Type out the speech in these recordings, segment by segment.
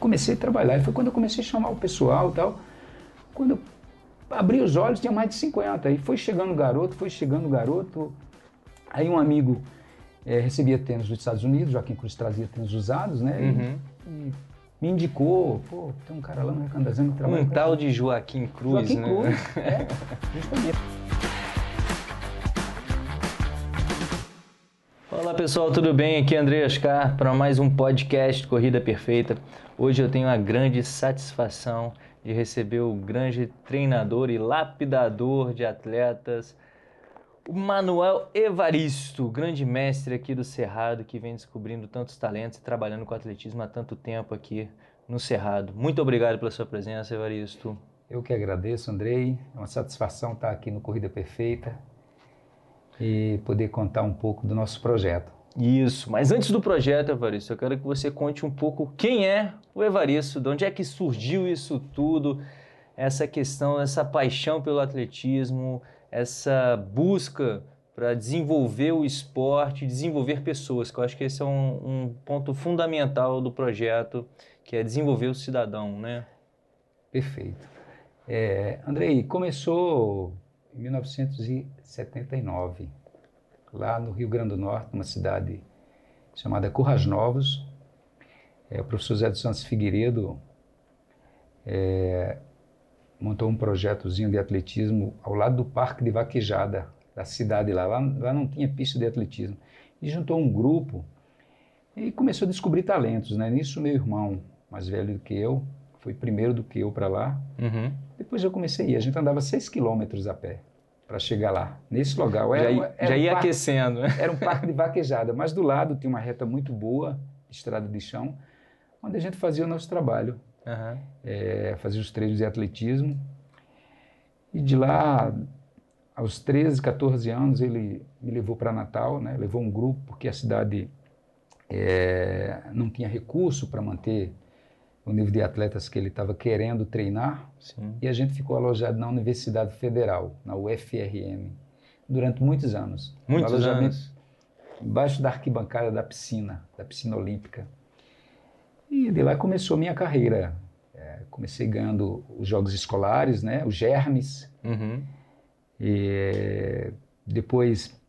comecei a trabalhar. E foi quando eu comecei a chamar o pessoal e tal. Quando eu abri os olhos, tinha mais de 50. Aí foi chegando o garoto, foi chegando o garoto. Aí um amigo é, recebia tênis dos Estados Unidos, Joaquim Cruz trazia tênis usados, né? Uhum. E, me indicou, pô, tem um cara lá no Recandazano que trabalha Um tal de Joaquim Cruz, Joaquim né? Cruz, é, justamente. Olá pessoal, tudo bem? Aqui é André Oscar para mais um podcast Corrida Perfeita. Hoje eu tenho a grande satisfação de receber o grande treinador e lapidador de atletas, o Manuel Evaristo, grande mestre aqui do Cerrado que vem descobrindo tantos talentos e trabalhando com atletismo há tanto tempo aqui no Cerrado. Muito obrigado pela sua presença, Evaristo. Eu que agradeço, Andrei. É uma satisfação estar aqui no Corrida Perfeita e poder contar um pouco do nosso projeto. Isso, mas antes do projeto, Evaristo, eu quero que você conte um pouco quem é o Evaristo, de onde é que surgiu isso tudo, essa questão, essa paixão pelo atletismo, essa busca para desenvolver o esporte, desenvolver pessoas, que eu acho que esse é um, um ponto fundamental do projeto, que é desenvolver o cidadão, né? Perfeito. É, Andrei, começou em 1979, lá no Rio Grande do Norte, numa cidade chamada Currais Novos. É, o professor Zé dos Santos Figueiredo é, montou um projetozinho de atletismo ao lado do Parque de Vaquejada da cidade lá. lá. Lá não tinha pista de atletismo. E juntou um grupo e começou a descobrir talentos. Né? Nisso, meu irmão, mais velho do que eu, foi primeiro do que eu para lá. Uhum. Depois eu comecei a ir. A gente andava 6 quilômetros a pé para chegar lá, nesse local. Já, Era, ia- era já um ia parque- aquecendo, né? Era um parque de vaquejada, mas do lado tinha uma reta muito boa, estrada de chão, onde a gente fazia o nosso trabalho. Aham. É, fazia os treinos de atletismo. E de lá, aos 13, 14 anos, ele me levou para Natal, né? levou um grupo, porque a cidade é, não tinha recurso para manter o nível de atletas que ele estava querendo treinar. Sim. E a gente ficou alojado na Universidade Federal, na UFRM, durante muitos anos. Muitos anos. Embaixo da arquibancada da piscina, da piscina olímpica. E de lá começou a minha carreira. É, comecei ganhando os jogos escolares, né, os germes. Uhum. E depois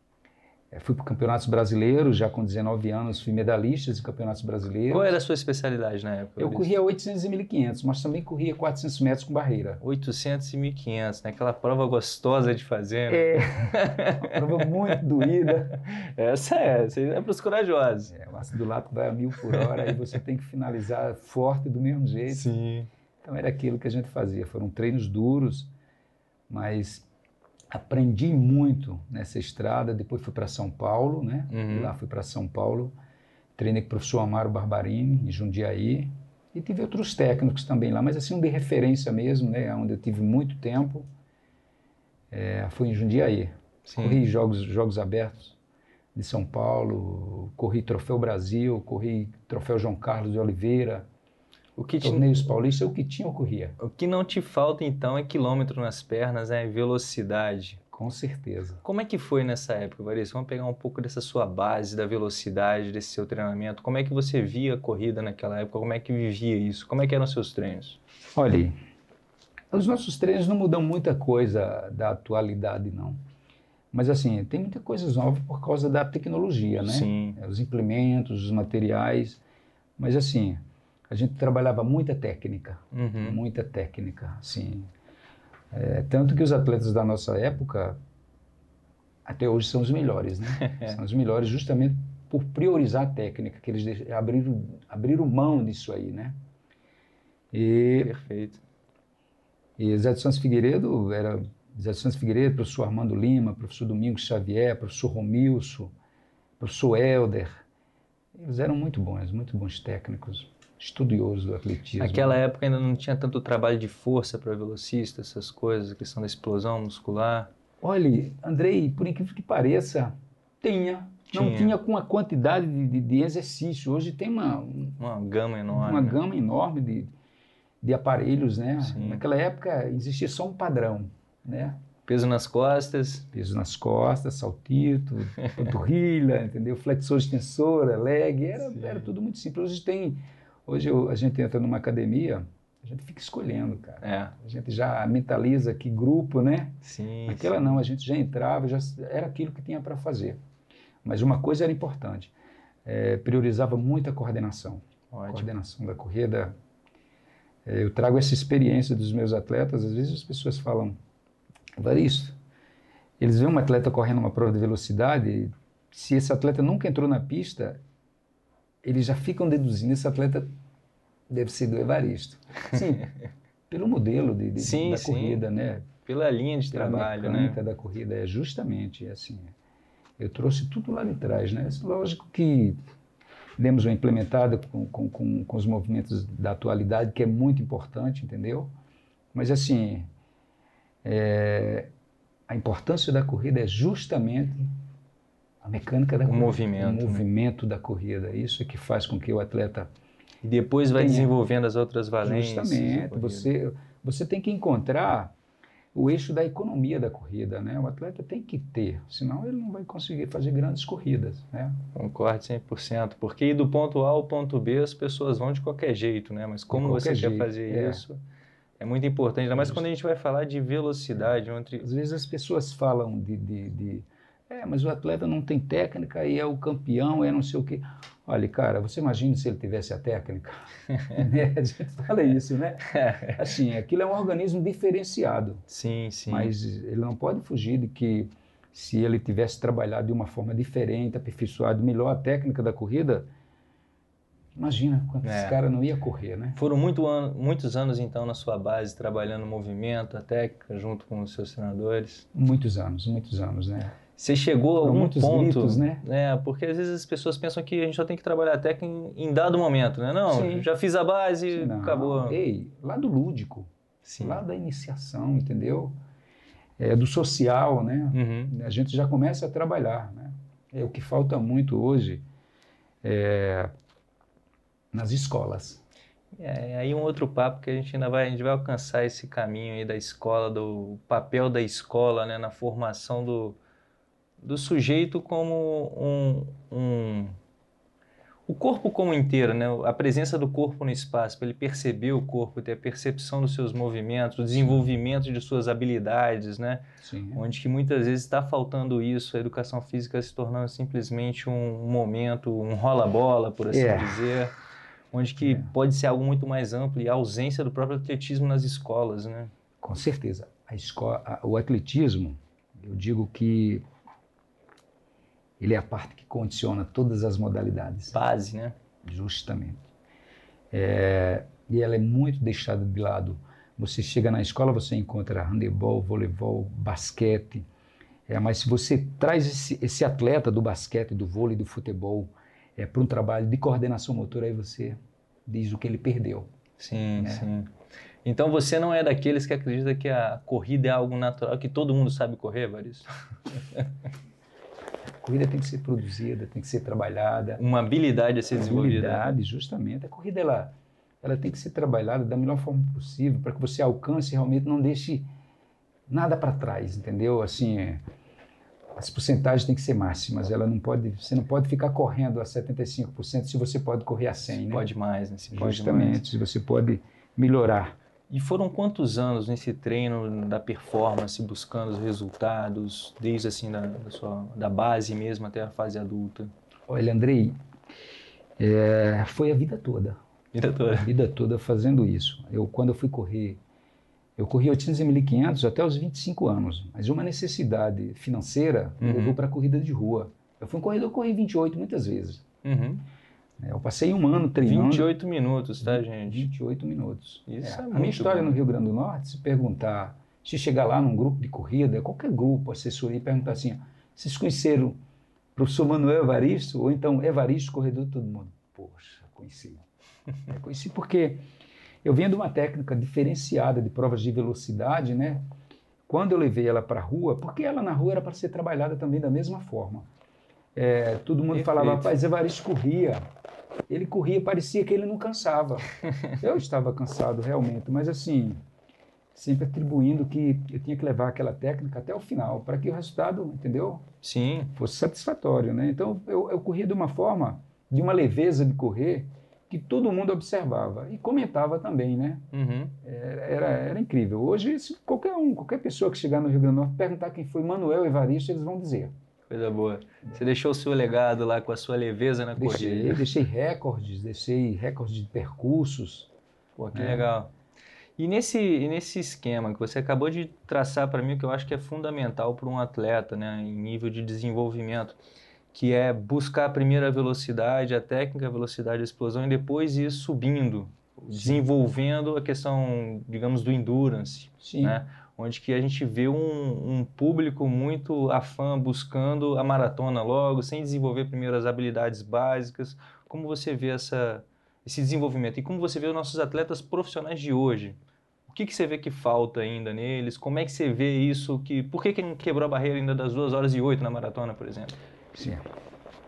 fui para campeonatos brasileiros, já com 19 anos fui medalhista de campeonatos brasileiros. Qual era a sua especialidade na época? Eu Evaristo? corria 800 e 1500, mas também corria 400 metros com barreira. 800 e 1500, né? Aquela prova gostosa de fazer, né? É, uma prova muito doída. Essa é, essa é para os corajosos. É, o ácido do lático vai a mil por hora e você tem que finalizar forte do mesmo jeito. Sim. Então era aquilo que a gente fazia. Foram treinos duros, mas aprendi muito nessa estrada. Depois fui para São Paulo, né? Uhum. Lá fui para São Paulo. Treinei com o professor Amaro Barbarini, em Jundiaí. E tive outros técnicos também lá, mas assim, um de referência mesmo, né? Onde eu tive muito tempo. É, foi em Jundiaí. Sim. Corri jogos, jogos abertos de São Paulo, corri Troféu Brasil, corri Troféu João Carlos de Oliveira, O que, te, torneios paulistas, o que tinha eu corria, o que não te falta então é quilômetro nas pernas, é velocidade. com certeza. Como é que foi nessa época, Varisto? Vamos pegar um pouco dessa sua base, da velocidade, desse seu treinamento. Como é que você via a corrida naquela época? Como é que vivia isso? Como é que eram os seus treinos? Olha, os nossos treinos não mudam muita coisa da atualidade, não. Mas assim, tem muita coisa nova por causa da tecnologia, né? Sim. Os implementos, os materiais. Mas assim, a gente trabalhava muita técnica, Uhum. muita técnica, assim. É, tanto que os atletas da nossa época, até hoje, são os melhores, né? são os melhores justamente por priorizar a técnica, que eles abriram, abriram mão disso aí, né? E, Perfeito. e Zé de Santos Figueiredo era Zé de Santos Figueiredo, professor Armando Lima, professor Domingos Xavier, professor Romilson, professor Helder. Eles eram muito bons, muito bons técnicos, estudiosos do atletismo. Naquela época ainda não tinha tanto trabalho de força para velocista, essas coisas, a questão da explosão muscular. Olha, Andrei, por incrível que pareça, tinha. Não Tinha. tinha com a quantidade de, de- de exercício. Hoje tem uma, um- Uma gama enorme. uma né? gama enorme de, de aparelhos, né? Sim. Naquela época existia só um padrão, né? Peso nas costas. Peso nas costas, saltito, panturrilha, entendeu? Flexor, extensora, leg, era, Sim. era tudo muito simples. Hoje tem Hoje eu, a gente entra numa academia, a gente fica escolhendo, cara. É. A gente já mentaliza que grupo, né? Sim. Aquela sim. não, a gente já entrava, já era aquilo que tinha para fazer. Mas uma coisa era importante, é, priorizava muito a coordenação. Ótimo. Coordenação da corrida. É, eu trago essa experiência dos meus atletas, às vezes as pessoas falam, Evaristo, eles veem um atleta correndo uma prova de velocidade, se esse atleta nunca entrou na pista, eles já ficam deduzindo esse atleta deve ser do Evaristo. Sim, pelo modelo de, de- Sim, da sim. corrida, né? Pela linha de Pela trabalho, né? da corrida é justamente assim. Eu trouxe tudo lá de trás, né? Lógico que demos uma implementada com, com, com, com os movimentos da atualidade, que é muito importante, entendeu? Mas assim, é, a importância da corrida é justamente a mecânica da O corrida, movimento, o né? movimento da corrida. Isso é que faz com que o atleta E depois vai Tem- desenvolvendo as outras valências. Justamente, você, você tem que encontrar o eixo da economia da corrida, né? O atleta tem que ter, senão ele não vai conseguir fazer grandes corridas, né? Concordo 100%. Porque do ponto A ao ponto B as pessoas vão de qualquer jeito, né? Mas como você qualquer quer jeito, fazer é. isso é muito importante. Ainda mais Justo. quando a gente vai falar de velocidade. Entre... Às vezes as pessoas falam de, de, de, é, mas o atleta não tem técnica e é o campeão, é não sei o quê. Olha, cara, você imagina se ele tivesse a técnica? Né? A gente fala isso, né? Assim, aquilo é um organismo diferenciado. Sim, sim. Mas ele não pode fugir de que se ele tivesse trabalhado de uma forma diferente, aperfeiçoado melhor a técnica da corrida, imagina quanto É. esse cara não ia correr, né? Foram muito an- muitos anos, então, na sua base, trabalhando o movimento, a técnica, junto com os seus treinadores. Muitos anos, muitos anos, né? Você chegou a algum muitos ponto... gritos, né? É, porque às vezes as pessoas pensam que a gente só tem que trabalhar a técnica em, em dado momento, né? Não, Sim. já fiz a base, Não, acabou. Ei, lá do lúdico, Sim. lá da iniciação, entendeu? É, do social, né? Uhum. A gente já começa a trabalhar, né? É o que falta muito hoje é, nas escolas. É, aí um outro papo que a gente ainda vai, a gente vai alcançar esse caminho aí da escola, do papel da escola, né, na formação do, do sujeito como um, um o corpo como inteiro, né, a presença do corpo no espaço, para ele perceber o corpo, ter a percepção dos seus movimentos, o desenvolvimento de suas habilidades, né, Sim. onde que muitas vezes está faltando isso, a educação física se tornando simplesmente um momento, um rola-bola, por assim É. dizer, onde que É. pode ser algo muito mais amplo e a ausência do próprio atletismo nas escolas, né? Com certeza. A escola, a- o atletismo, eu digo que ele é a parte que condiciona todas as modalidades, Base, né? justamente. É, e ela é muito deixada de lado. Você chega na escola, você encontra handebol, voleibol, basquete. É, mas se você traz esse, esse atleta do basquete, do vôlei, do futebol é, para um trabalho de coordenação motora, aí você diz o que ele perdeu. Sim, É. sim. Então você não é daqueles que acredita que a corrida é algo natural, que todo mundo sabe correr, Varisto? A corrida tem que ser produzida, tem que ser trabalhada. Uma habilidade a ser desenvolvida. habilidade, justamente. A corrida ela, ela tem que ser trabalhada da melhor forma possível para que você alcance e realmente não deixe nada para trás, entendeu? Assim, é, as porcentagens têm que ser máximas. Ela não pode, você não pode ficar correndo a 75% se você pode correr a 100, né? Pode mais, né? Se pode mais. Justamente, se você pode melhorar. E foram quantos anos nesse treino da performance, buscando os resultados, desde assim da, da sua da base mesmo até a fase adulta? Olha, Andrei, é, foi a vida toda. Vida a toda. vida toda fazendo isso. Eu, quando eu fui correr, eu corri 800 e 1500 até os 25 anos, mas uma necessidade financeira me Uhum. levou para a corrida de rua. Eu fui um corredor, eu corri 28 muitas vezes. Uhum. Né? Eu passei um ano treinando. 28 minutos, tá, gente? 28 minutos. Isso é a muito minha história bom. no Rio Grande do Norte, se perguntar, se chegar lá num grupo de corrida, qualquer grupo, assessoria, e perguntar assim, vocês conheceram o professor Manuel Evaristo? Ou então Evaristo, corredor de todo mundo? Poxa, conheci. Eu conheci porque eu venho de uma técnica diferenciada de provas de velocidade, né? Quando eu levei ela para a rua, porque ela na rua era para ser trabalhada também da mesma forma. É, todo mundo Perfeito. falava, rapaz, Evaristo corria. Ele corria, parecia que ele não cansava. eu estava cansado realmente, mas assim, sempre atribuindo que eu tinha que levar aquela técnica até o final, para que o resultado, entendeu? Sim. fosse satisfatório, né? Então eu, eu corria de uma forma, de uma leveza de correr, que todo mundo observava e comentava também, né? Uhum. Era, era incrível. Hoje, qualquer um, qualquer pessoa que chegar no Rio Grande do Norte perguntar quem foi Manuel Evaristo, eles vão dizer. Coisa boa. Você deixou o seu legado lá com a sua leveza na deixei, corrida. Deixei recordes, deixei recordes de percursos. Pô, que né? legal. E nesse, e nesse esquema que você acabou de traçar para mim, que eu acho que é fundamental para um atleta, né, em nível de desenvolvimento, que é buscar a velocidade, a técnica, a velocidade, a explosão, e depois ir subindo, Sim. desenvolvendo a questão, digamos, do endurance, Sim. né? Onde que a gente vê um, um, público muito afã buscando a maratona logo, sem desenvolver primeiro as habilidades básicas. Como você vê essa, esse desenvolvimento e como você vê os nossos atletas profissionais de hoje? O que, que você vê que falta ainda neles? Como é que você vê isso? Que, por que, que não quebrou a barreira ainda das 2 horas e 8 na maratona, por exemplo? Sim.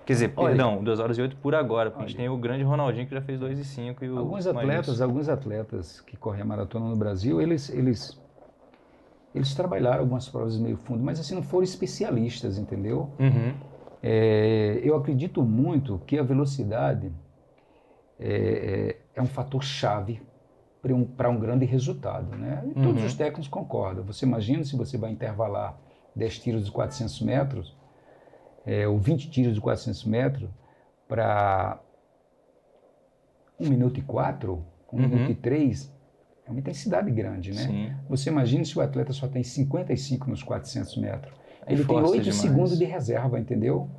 Quer dizer, olha, perdão, 2 horas e 8 por agora, porque olha, a gente tem o grande Ronaldinho que já fez 2 e 5 e o Alguns atletas, alguns atletas que correm a maratona no Brasil, eles, eles eles trabalharam algumas provas meio fundo, mas assim não foram especialistas, entendeu? Uhum. É, eu acredito muito que a velocidade é, é um fator chave para um, um, grande resultado, né? E todos Uhum. os técnicos concordam. Você imagina se você vai intervalar 10 tiros de 400 metros, é, ou 20 tiros de 400 metros, para 1 minuto e 4, 1 Uhum. minuto e 3, é uma intensidade grande, né? Sim. Você imagina se o atleta só tem 55 nos 400 metros. Aí Ele tem força 8 demais. segundos de reserva, entendeu?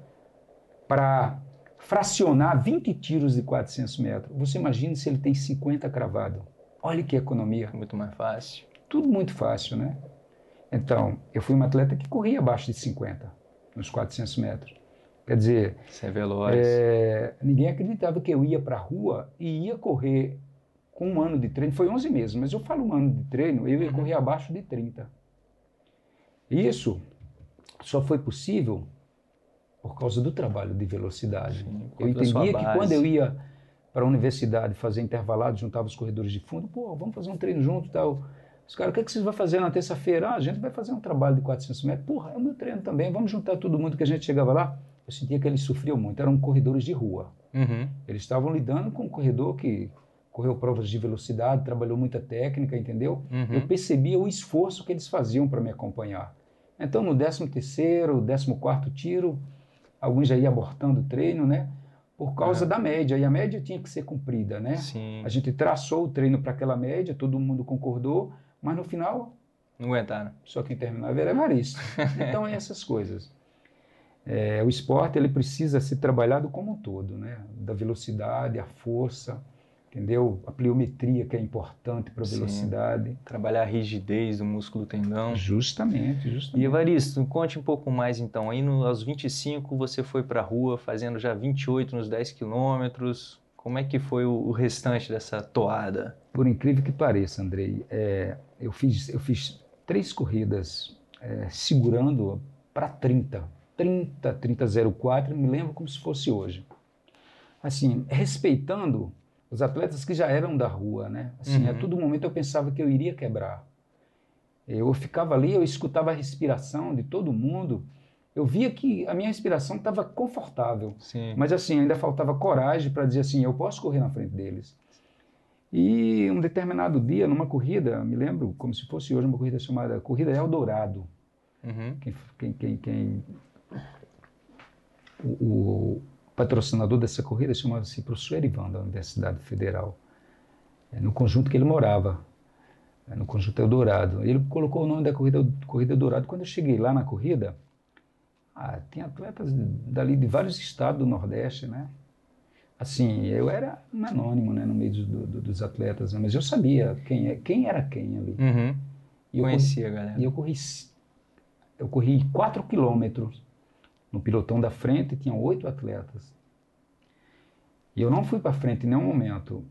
Para fracionar 20 tiros de 400 metros. Você imagina se ele tem 50 cravado. Olha que economia. Muito mais fácil. Tudo muito fácil, né? Então, eu fui um atleta que corria abaixo de 50 nos 400 metros. Quer dizer, Você é veloz. é, ninguém acreditava que eu ia para a rua e ia correr com um ano de treino. Foi 11 meses, mas eu falo um ano de treino, eu ia Uhum. correr abaixo de 30. Isso só foi possível por causa do trabalho de velocidade. Sim, eu entendia que quando eu ia para a universidade fazer intervalado, juntava os corredores de fundo, pô, vamos fazer um treino junto e tal. Os caras, o que, é que vocês vão fazer na terça-feira? Ah, a gente vai fazer um trabalho de 400 metros. Porra, é o meu treino também, vamos juntar todo mundo que a gente chegava lá. Eu sentia que eles sofriam muito, eram corredores de rua. Uhum. Eles estavam lidando com um corredor que correu provas de velocidade, trabalhou muita técnica, entendeu? Uhum. Eu percebia o esforço que eles faziam para me acompanhar. Então, no 13º, 14º tiro, alguns já iam abortando o treino, né? Por causa É. da média, e a média tinha que ser cumprida, né? Sim. A gente traçou o treino para aquela média, todo mundo concordou, mas no final, Não aguentaram. só quem terminava era Evaristo. Então, é essas coisas. É, o esporte ele precisa ser trabalhado como um todo, né? Da velocidade, a força, entendeu? A pliometria que é importante para a Sim. velocidade. Trabalhar a rigidez do músculo tendão. Justamente, E justamente. Evaristo, conte um pouco mais então. Aí no, aos 25 você foi para a rua fazendo já 28 nos 10 quilômetros. Como é que foi o, o restante dessa toada? Por incrível que pareça, Andrei, é, eu, fiz, eu fiz três corridas é, segurando para 30. 30, 30, me lembro como se fosse hoje. Assim, respeitando os atletas que já eram da rua, né? Assim, Uhum. a todo momento eu pensava que eu iria quebrar. Eu ficava ali, eu escutava a respiração de todo mundo. Eu via que a minha respiração estava confortável. Sim. Mas assim, ainda faltava coragem para dizer assim, eu posso correr na frente deles. E um determinado dia, numa corrida, me lembro como se fosse hoje uma corrida chamada Corrida Eldorado. Uhum. Quem, quem, quem, quem- o, o patrocinador dessa corrida chamava-se professor Erivan, da Universidade Federal, é, no conjunto que ele morava, é, no conjunto Eldorado. Ele colocou o nome da corrida, corrida Eldorado. Quando eu cheguei lá na corrida, ah, tinha atletas dali de vários estados do Nordeste, né? Assim, eu era um anônimo, né, no meio do- do- dos atletas, né, mas eu sabia quem, é, quem era quem ali. Uhum. E eu corri- Conhecia, galera. e eu corri, eu corri 4 quilômetros no pilotão da frente, tinham oito atletas. E eu não fui para frente em nenhum momento.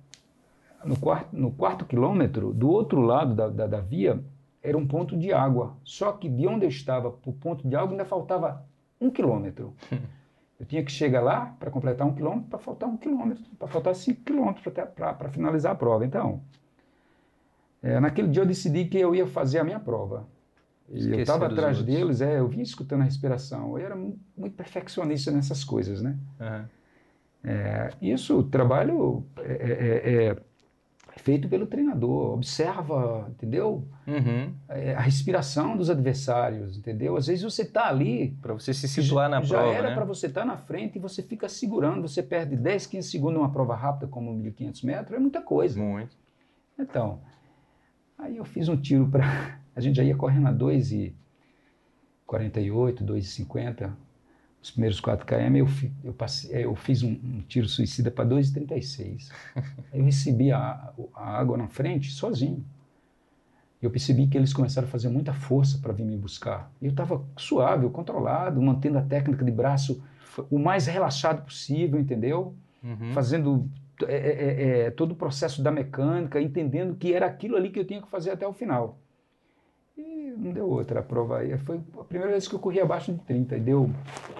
No quarto, no quarto quilômetro, do outro lado da, da, da via, era um ponto de água. Só que de onde eu estava para o ponto de água ainda faltava um quilômetro. Eu tinha que chegar lá para completar um quilômetro, para faltar um quilômetro, para faltar cinco quilômetros para finalizar a prova. Então, é, naquele dia eu decidi que eu ia fazer a minha prova. E eu estava atrás outros. deles, é, eu vinha escutando a respiração. Eu era mu- muito perfeccionista nessas coisas, né? Uhum. É, isso, o trabalho é, é, é, feito pelo treinador, observa, entendeu? Uhum. É, a respiração dos adversários, entendeu? Às vezes você está ali. Para você se situar na já prova. Já era né? para você estar tá na frente e você fica segurando, você perde 10, 15 segundos numa prova rápida como 1.500 metros, é muita coisa. Muito. Então, aí eu fiz um tiro para. A gente já ia correndo a 2 e 48, 2,50, os primeiros 4 km, eu, eu, passei, eu fiz um, um tiro suicida para 2,36. eu recebi a, a, água na frente sozinho. Eu percebi que eles começaram a fazer muita força para vir me buscar. Eu estava suave, controlado, mantendo a técnica de braço o mais relaxado possível, entendeu? Uhum. Fazendo é, é, é, todo o processo da mecânica, entendendo que era aquilo ali que eu tinha que fazer até o final. E não deu outra a prova aí. Foi a primeira vez que eu corri abaixo de 30, e deu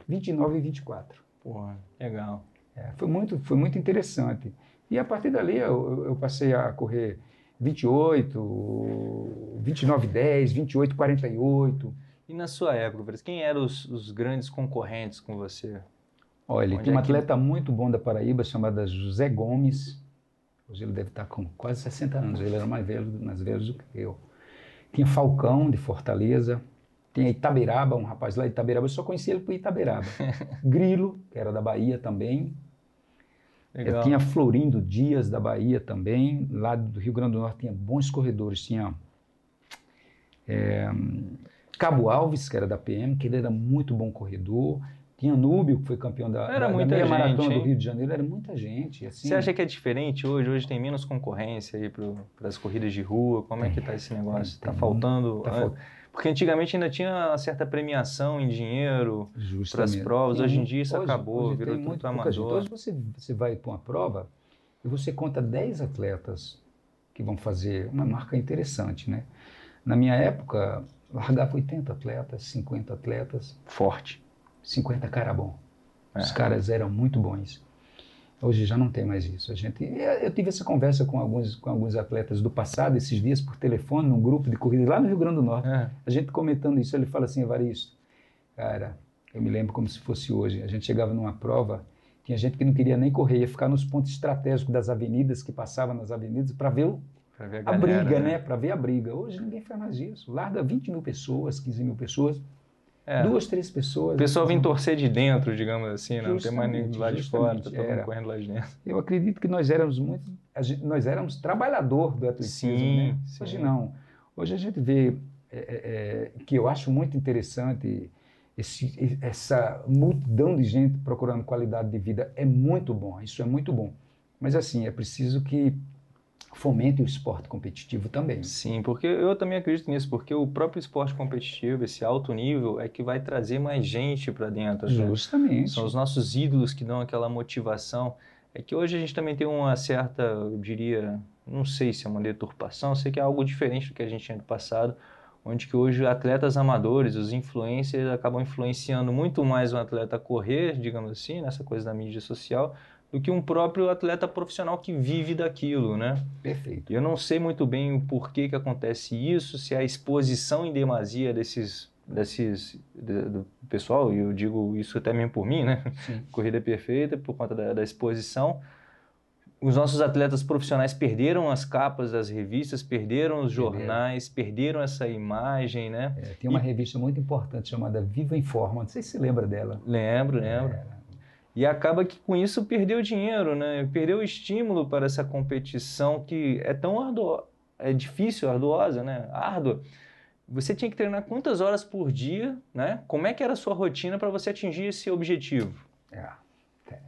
29 e 24. Porra, legal. É, foi, muito, foi muito interessante. E a partir dali eu, eu passei a correr 28, 29 10, 28 48. E na sua época, quem eram os, os grandes concorrentes com você? Olha, Onde tem um é atleta que... muito bom da Paraíba chamado José Gomes. Hoje ele deve estar com quase 60 anos. Ele era mais velho, mais velho do que eu. Tinha Falcão, de Fortaleza. Tinha Itaberaba, um rapaz lá de Itaberaba. Eu só conhecia ele por Itaberaba. Grilo, que era da Bahia também. Legal. Tinha Florindo Dias, da Bahia também. Lá do Rio Grande do Norte tinha bons corredores. Tinha é, Cabo Alves, que era da PM, que ele era muito bom corredor. Tinha Núbio, que foi campeão da, era da, muita da meia gente, maratona hein? do Rio de Janeiro. Era muita gente. Assim. Você acha que é diferente hoje? Hoje tem menos concorrência aí para as corridas de rua? Como é que está esse negócio? Está faltando... Tá falt... Porque antigamente ainda tinha uma certa premiação em dinheiro para as provas. Hoje em dia isso hoje, acabou, hoje virou muito amador. Gente. Hoje você, você vai para uma prova e você conta 10 atletas que vão fazer uma marca interessante, né? Na minha época, largava 80 atletas, 50 atletas. Forte. 50 cara bom. Os é. caras eram muito bons. Hoje já não tem mais isso. A gente, eu tive essa conversa com alguns, com alguns atletas do passado, esses dias, por telefone, num grupo de corrida lá no Rio Grande do Norte. É. A gente comentando isso, ele fala assim, Evaristo, cara, eu me lembro como se fosse hoje. A gente chegava numa prova, tinha gente que não queria nem correr, ia ficar nos pontos estratégicos das avenidas, que passavam nas avenidas, para ver, o, ver a, a, galera, briga, né? né? Para ver a briga. Hoje ninguém faz mais isso. Larga 20 mil pessoas, 15 mil pessoas é. Duas, três pessoas. O pessoal vem torcer de dentro, digamos assim, não tem mais nem lá de fora, tá todo mundo correndo lá de dentro. Eu acredito que nós éramos muito, gente, nós éramos trabalhador do atletismo, sim, né? Sim. Hoje não. Hoje a gente vê é, é, é que eu acho muito interessante esse, essa multidão de gente procurando qualidade de vida é muito bom, isso é muito bom. Mas assim, é preciso que fomente o esporte competitivo também. Sim, porque eu também acredito nisso, porque o próprio esporte competitivo, esse alto nível, é que vai trazer mais gente para dentro. Justamente. Né? São os nossos ídolos que dão aquela motivação. É que hoje a gente também tem uma certa, eu diria, não sei se é uma deturpação, sei que é algo diferente do que a gente tinha no passado, onde que hoje atletas amadores, os influencers, acabam influenciando muito mais um atleta a correr, digamos assim, nessa coisa da mídia social, do que um próprio atleta profissional que vive daquilo, né? Perfeito. Eu não sei muito bem o porquê que acontece isso, se é a exposição em demasia desses desses de, do pessoal, e eu digo isso até mesmo por mim, né? Sim. Corrida perfeita por conta da, da exposição. Os nossos atletas profissionais perderam as capas das revistas, perderam os jornais, perderam essa imagem, né? É, tem uma e... revista muito importante chamada Viva Informa, não sei se você lembra dela. Lembro, lembro. É, e acaba que com isso perdeu dinheiro, né? Perdeu o estímulo para essa competição que é tão ardua, é difícil, arduosa, né? Árdua. Você tinha que treinar quantas horas por dia, né? Como é que era a sua rotina para você atingir esse objetivo? É,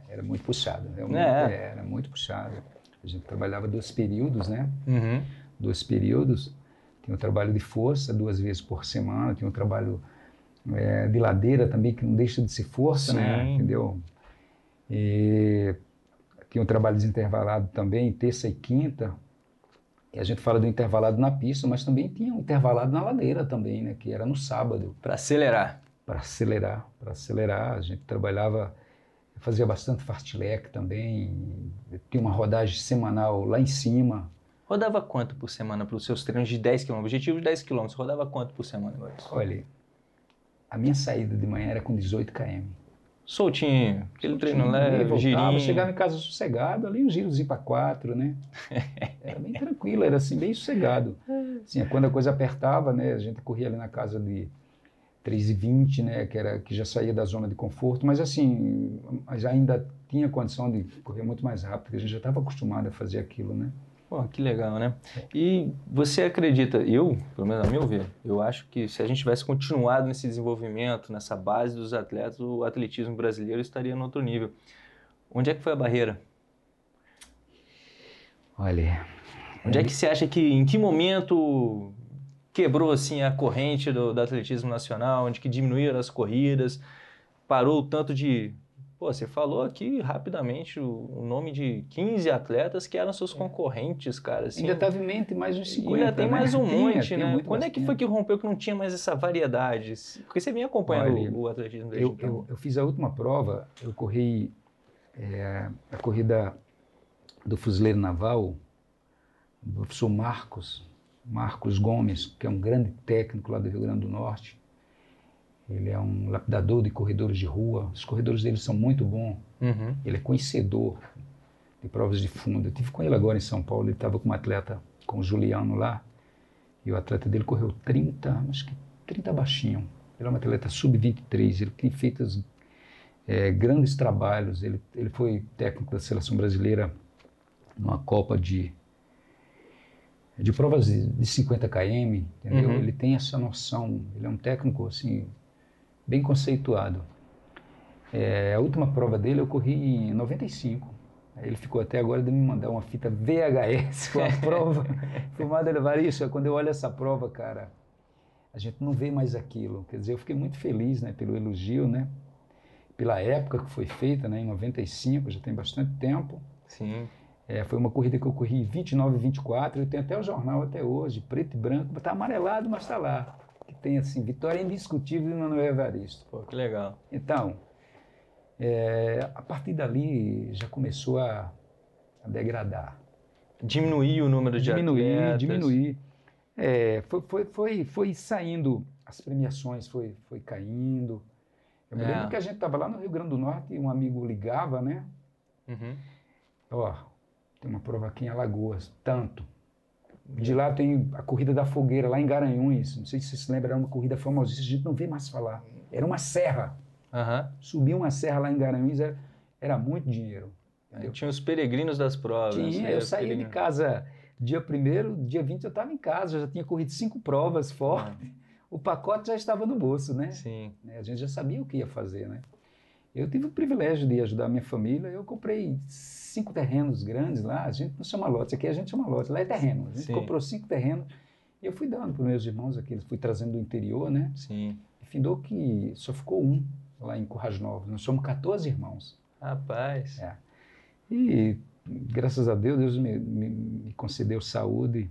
era muito puxado, era muito, é. era muito puxado. A gente trabalhava dois períodos, né? Uhum. Dois períodos. Tinha o trabalho de força duas vezes por semana, tinha o trabalho é, de ladeira também, que não deixa de ser força, Sim. né? Entendeu? E tinha um trabalho desintervalado também, terça e quinta. E a gente fala do intervalado na pista, mas também tinha um intervalado na ladeira também, né? Que era no sábado. Para acelerar. Para acelerar, para acelerar. A gente trabalhava, fazia bastante fartlek também. Tinha uma rodagem semanal lá em cima. Rodava quanto por semana para os seus treinos de 10 km? Objetivo de 10 km. Rodava quanto por semana? Olha, a minha saída de manhã era com 18 km. Soltinho, aquele treino leve, voltava, girinho. Chegava em casa sossegado, ali um girozinho para quatro, né? Era bem tranquilo, era assim, bem sossegado. Assim, quando a coisa apertava, né? A gente corria ali na casa de 3,20, né? Que, era, que já saía da zona de conforto, mas assim, mas ainda tinha condição de correr muito mais rápido, porque a gente já estava acostumado a fazer aquilo, né? Pô, que legal, né? E você acredita, eu, pelo menos a meu ver, eu acho que se a gente tivesse continuado nesse desenvolvimento, nessa base dos atletas, o atletismo brasileiro estaria no outro nível. Onde é que foi a barreira? Olha, Onde é que você acha que, em que momento quebrou assim a corrente do, do atletismo nacional, onde que diminuíram as corridas, parou o tanto de Pô, você falou aqui rapidamente o, nome de 15 atletas que eram seus concorrentes, cara. Assim, ainda estava em mente mais uns 50. Ainda tem né? mais um monte, tinha né? Quando é que foi que rompeu que não tinha mais essa variedade? Porque você vinha acompanhando Olha, o, o atletismo desde Eu, então. eu, eu fiz a última prova, eu corri é, a corrida do fuzileiro naval, do professor Marcos, Marcos Gomes, que é um grande técnico lá do Rio Grande do Norte. Ele é um lapidador de corredores de rua. Os corredores dele são muito bons. Uhum. Ele é conhecedor de provas de fundo. Eu tive com ele agora em São Paulo. Ele estava com um atleta, com o Juliano lá. E o atleta dele correu 30, acho que 30 baixinho. Ele é um atleta sub-23. Ele tem feito é, grandes trabalhos. Ele, ele foi técnico da seleção brasileira numa Copa de de provas de, de 50 km, entendeu? Uhum. Ele tem essa noção. Ele é um técnico assim bem conceituado. É, a última prova dele eu corri em 95. Ele ficou até agora de me mandar uma fita VHS com a prova filmada. Ele falou, isso, quando eu olho essa prova, cara, a gente não vê mais aquilo. Quer dizer, eu fiquei muito feliz né, pelo elogio, né? Pela época que foi feita, né, em 95, já tem bastante tempo. Sim. É, foi uma corrida que eu corri 29 e 24. Eu tenho até o jornal até hoje, preto e branco. Está amarelado, mas está lá que tem assim, vitória indiscutível de Manuel Evaristo. Pô, que legal. Então, é, a partir dali já começou a, a degradar. Diminuir o número de diminuir, atletas. Diminuir, é, foi, foi, foi, foi saindo, as premiações foi, foi caindo. Eu me É. lembro que a gente estava lá no Rio Grande do Norte e um amigo ligava, né? Uhum. Ó, tem uma prova aqui em Alagoas, tanto. De lá tem a corrida da fogueira, lá em Garanhuns. Não sei se você se lembra, era uma corrida famosíssima, a gente não vê mais falar. Era uma serra. Aham. Subir uma serra lá em Garanhuns era, era muito dinheiro. Aí Tinha os peregrinos das provas. Tinha, né? eu saía de Peregrino. casa dia 1 dia 20 eu estava em casa, eu já tinha corrido cinco provas fortes. O pacote já estava no bolso, né? Sim. né? A gente já sabia o que ia fazer, né? Eu tive o privilégio de ajudar a minha família. Eu comprei cinco terrenos grandes lá. A gente não chama lote, aqui a gente chama lote. Lá é terreno. A gente Sim. comprou cinco terrenos e eu fui dando para os meus irmãos aqui. Fui trazendo do interior, né? Sim. E findou que só ficou um lá em Currais Novos. Nós somos 14 irmãos. Rapaz. É. E graças a Deus, Deus me, me, me concedeu saúde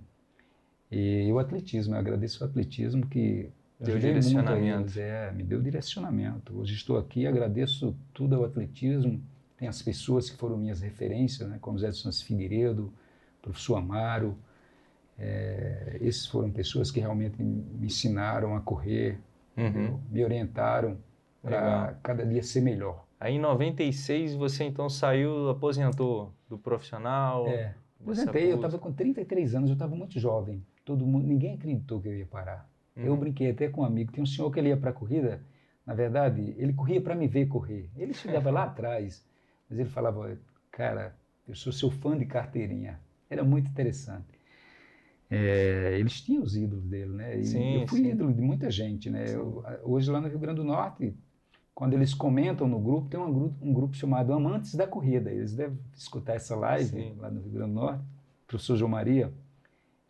e o atletismo. Eu agradeço o atletismo que Deu ajudei muito a direcionamento. eles. É, me deu direcionamento. Hoje estou aqui, agradeço tudo ao atletismo. Tem as pessoas que foram minhas referências, né, como Zé de Santos Figueiredo, professor Amaro. É, esses foram pessoas que realmente me ensinaram a correr, Uhum. me orientaram para cada dia ser melhor. Aí em 96 você então saiu, aposentou do profissional. É. Aposentei, eu estava com 33 anos, eu estava muito jovem. Todo mundo, ninguém acreditou que eu ia parar. Eu Uhum. brinquei até com um amigo, tem um senhor que ele ia para a corrida, na verdade, ele corria para me ver correr. Ele chegava lá atrás, mas ele falava, cara, eu sou seu fã de carteirinha. Era muito interessante. É, eles tinham os ídolos dele, né? E Sim, eu fui sim. ídolo de muita gente, né? Eu, hoje lá no Rio Grande do Norte, quando eles comentam no grupo, tem um grupo, um grupo chamado Amantes da Corrida. Eles devem escutar essa live Sim. lá no Rio Grande do Norte. Professor João Maria,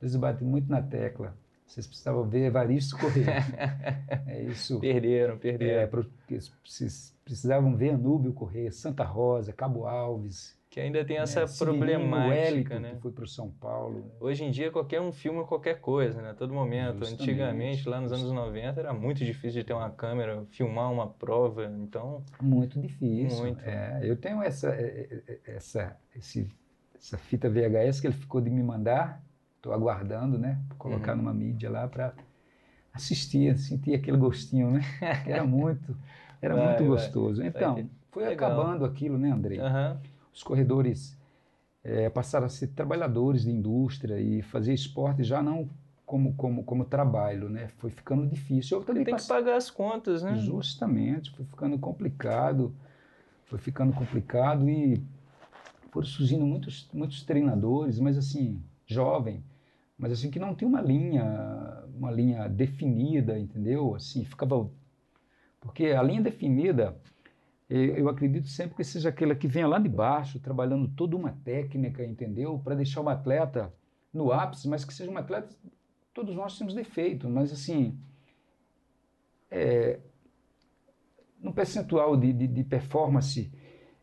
eles batem muito na tecla. Vocês precisavam ver Evaristo correr. é isso. Perderam, É, perderam. que vocês precisavam ver Anúbio correr, Santa Rosa, Cabo Alves. que ainda tem essa né, problemática, Wellington, né? que foi para o São Paulo. Hoje em dia qualquer um filma qualquer coisa, né? A todo momento. Justamente. Antigamente, lá nos anos 90, era muito difícil de ter uma câmera, filmar uma prova. Então, Muito difícil. Muito. É, eu tenho essa, é, é, essa, esse, essa fita VHS que ele ficou de me mandar. Estou aguardando, né? Colocar Uhum. numa mídia lá para assistir, sentir aquele gostinho, né? Era muito. Era Vai, muito vai. gostoso. Então, ter. foi Legal. acabando aquilo, né, Andrei? Aham. Os corredores eh, passaram a ser trabalhadores de indústria e fazer esporte já não como, como, como trabalho, né? Foi ficando difícil. Eu também Tem que passei- pagar as contas, né? Justamente, foi ficando complicado, foi ficando complicado e foram surgindo muitos, muitos treinadores, mas assim, jovem, mas assim, que não tem uma linha, uma linha definida, entendeu? Assim, ficava... Porque a linha definida, eu acredito sempre que seja aquela que venha lá de baixo, trabalhando toda uma técnica, entendeu? Para deixar o atleta no ápice, mas que seja um atleta... Todos nós temos defeito, mas assim... É, num percentual de, de, de performance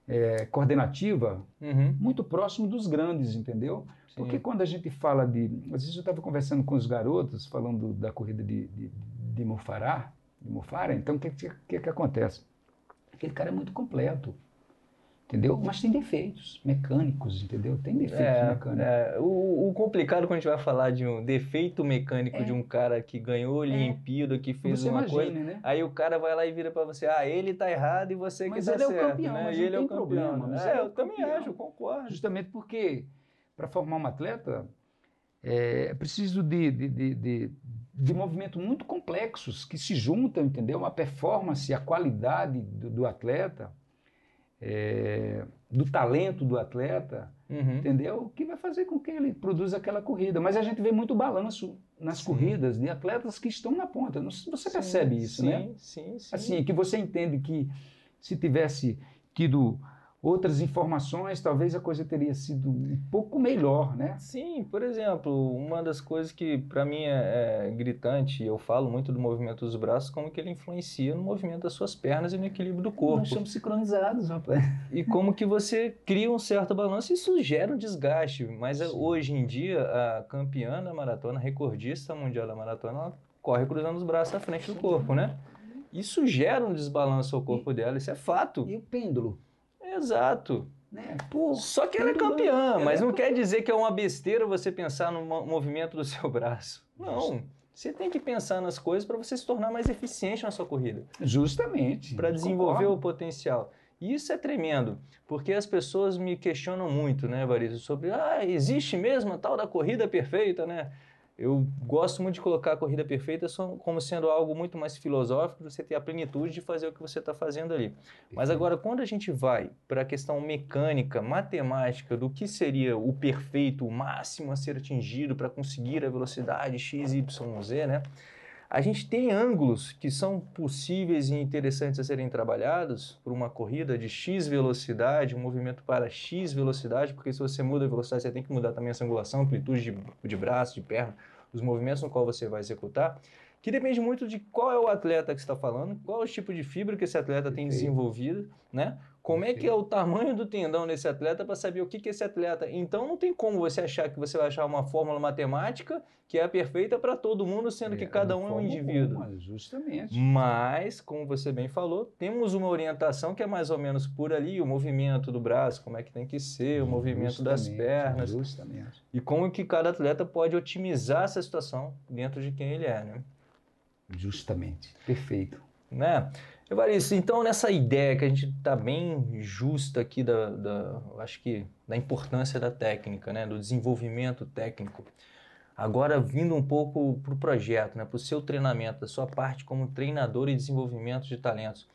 é, coordenativa Uhum. muito próximo dos grandes, entendeu? Sim. Porque quando a gente fala de. Às vezes eu estava conversando com os garotos, falando da corrida de, de, de Mofará, de Mofara, então o que, que, que, acontece? Aquele cara é muito completo, entendeu? Mas tem defeitos mecânicos, entendeu? Tem defeitos É, mecânicos. é, o, o complicado quando a gente vai falar de um defeito mecânico É. de um cara que ganhou Olimpíada, que fez Você uma coisa. né? Aí o cara vai lá e vira pra você, ah, ele tá errado e você Mas que tá ele é certo, campeão, né? mas ele é tem o campeão. problema, mas É, ele é eu o também campeão. acho, eu concordo. Justamente porque para formar um atleta é, é preciso de, de, de, de, de movimentos muito complexos que se juntam, entendeu? A performance, a qualidade do, do atleta, é, do talento do atleta, Uhum. entendeu? Que vai fazer com que ele produza aquela corrida. Mas a gente vê muito balanço nas Sim. corridas de atletas que estão na ponta. Você percebe Sim, isso, sim, né? Sim, sim. Assim, que você entende que se tivesse tido outras informações, talvez a coisa teria sido um pouco melhor, né? Sim, por exemplo, uma das coisas que para mim é, é gritante, e eu falo muito do movimento dos braços, como que ele influencia no movimento das suas pernas e no equilíbrio do corpo. Nós somos sincronizados, rapaz. E como que você cria um certo balanço, e isso gera um desgaste. Mas eh, Sim. hoje em dia, a campeã da maratona, recordista mundial da maratona, ela corre cruzando os braços à frente do corpo, né? Isso gera um desbalanço ao corpo dela, isso é fato. E o pêndulo, Exato. né? Pô, Só que ela é campeã, mas é não quer dizer que é uma besteira você pensar no mo- movimento do seu braço. Não. Você tem que pensar nas coisas para você se tornar mais eficiente na sua corrida. justamente. para desenvolver o concordo. potencial. E isso é tremendo, porque as pessoas me questionam muito, né, Varisto, sobre, ah, existe mesmo a tal da corrida perfeita, né? Eu gosto muito de colocar a corrida perfeita como sendo algo muito mais filosófico, você ter a plenitude de fazer o que você está fazendo ali. Mas agora, quando a gente vai para a questão mecânica, matemática, do que seria o perfeito, o máximo a ser atingido para conseguir a velocidade x, y, z, né? A gente tem ângulos que são possíveis e interessantes a serem trabalhados por uma corrida de x velocidade, um movimento para x velocidade, porque se você muda a velocidade, você tem que mudar também essa angulação, amplitude de, de braço, de perna, os movimentos no qual você vai executar, que depende muito de qual é o atleta que está falando, qual é o tipo de fibra que esse atleta tem desenvolvido, né? Como é que é o tamanho do tendão desse atleta para saber o que, que esse atleta. Então não tem como você achar que você vai achar uma fórmula matemática que é a perfeita para todo mundo, sendo que cada um é um indivíduo. alguma, justamente. Mas, como você bem falou, temos uma orientação que é mais ou menos por ali, o movimento do braço, como é que tem que ser, o movimento das Justamente, pernas, Justamente. e como que cada atleta pode otimizar essa situação dentro de quem ele é, né? Justamente. Perfeito. né? Evaristo, então nessa ideia que a gente está bem justa aqui da, da, acho que da importância da técnica, né? Do desenvolvimento técnico. Agora vindo um pouco para o projeto, né? Para o seu treinamento, da sua parte como treinador e desenvolvimento de talentos.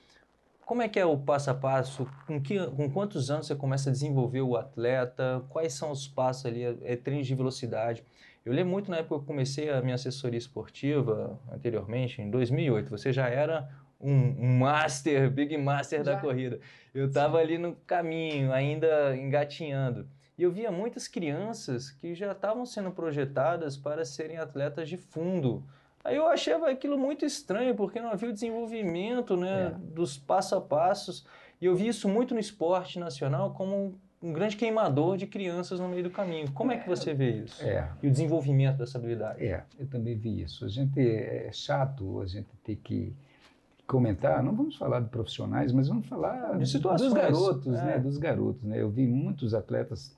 Como é que é o passo a passo? Com, que, com quantos anos você começa a desenvolver o atleta? Quais são os passos ali? É, é treino de velocidade? Eu lembro muito na época que eu comecei a minha assessoria esportiva, anteriormente, em 2008. Você já era um, master, big master da Já. corrida. Eu estava ali no caminho, ainda engatinhando. E eu via muitas crianças que já estavam sendo projetadas para serem atletas de fundo. Aí eu achava aquilo muito estranho, porque não havia o desenvolvimento né, É. dos passo a passos. E eu vi isso muito no esporte nacional como um grande queimador de crianças no meio do caminho. Como é que você vê isso? É, E o desenvolvimento dessa habilidade? é, eu também vi isso. A gente é chato a gente ter que comentar, não vamos falar de profissionais, mas vamos falar De situações, dos garotos, é. né? Dos garotos, né? Eu vi muitos atletas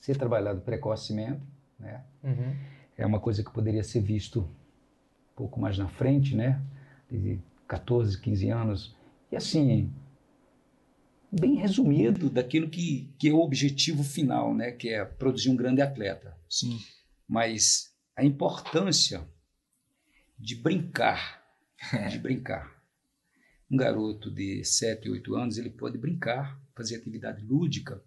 ser trabalhado precocemente, né? Uhum. É uma coisa que poderia ser visto um pouco mais na frente, né? De 14, 15 anos E assim, bem resumido daquilo que, que é o objetivo final, né? Que é produzir um grande atleta. Sim. Mas a importância de brincar, de brincar. Um garoto de 7, 8 anos, ele pode brincar, fazer atividade lúdica,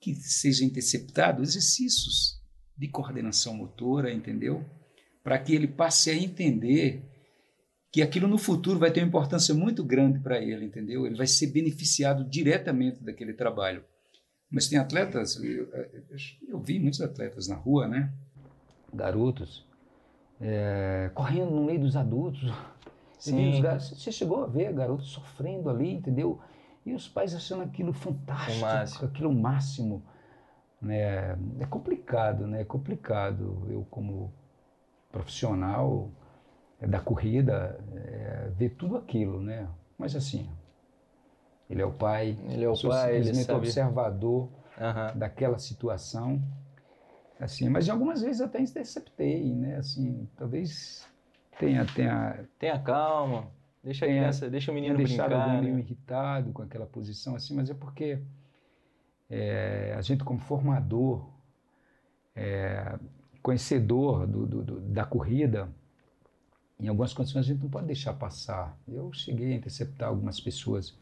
que seja interceptado exercícios de coordenação motora, entendeu? Para que ele passe a entender que aquilo no futuro vai ter uma importância muito grande para ele, entendeu? Ele vai ser beneficiado diretamente daquele trabalho. Mas tem atletas, eu, eu vi muitos atletas na rua, né? Garotos, é, correndo no meio dos adultos. Sim. Garotos, você chegou a ver garotos sofrendo ali, entendeu? E os pais achando aquilo fantástico, máximo. aquilo máximo. Né? É complicado, né? É complicado. Eu, como profissional da corrida, é, ver tudo aquilo, né? Mas assim, ele é o pai, Ele é o sou pai, ele simplesmente sabe. observador Aham. daquela situação. Assim, mas algumas vezes eu até interceptei, né? Assim, talvez tenha, tenha, Tenha calma. Deixa a Tenha- criança, deixa o menino brincar. alguém meio né? irritado com aquela posição, assim, mas é porque é, a gente como formador, é, conhecedor do, do- do- da corrida, em algumas condições a gente não pode deixar passar. Eu cheguei a interceptar algumas pessoas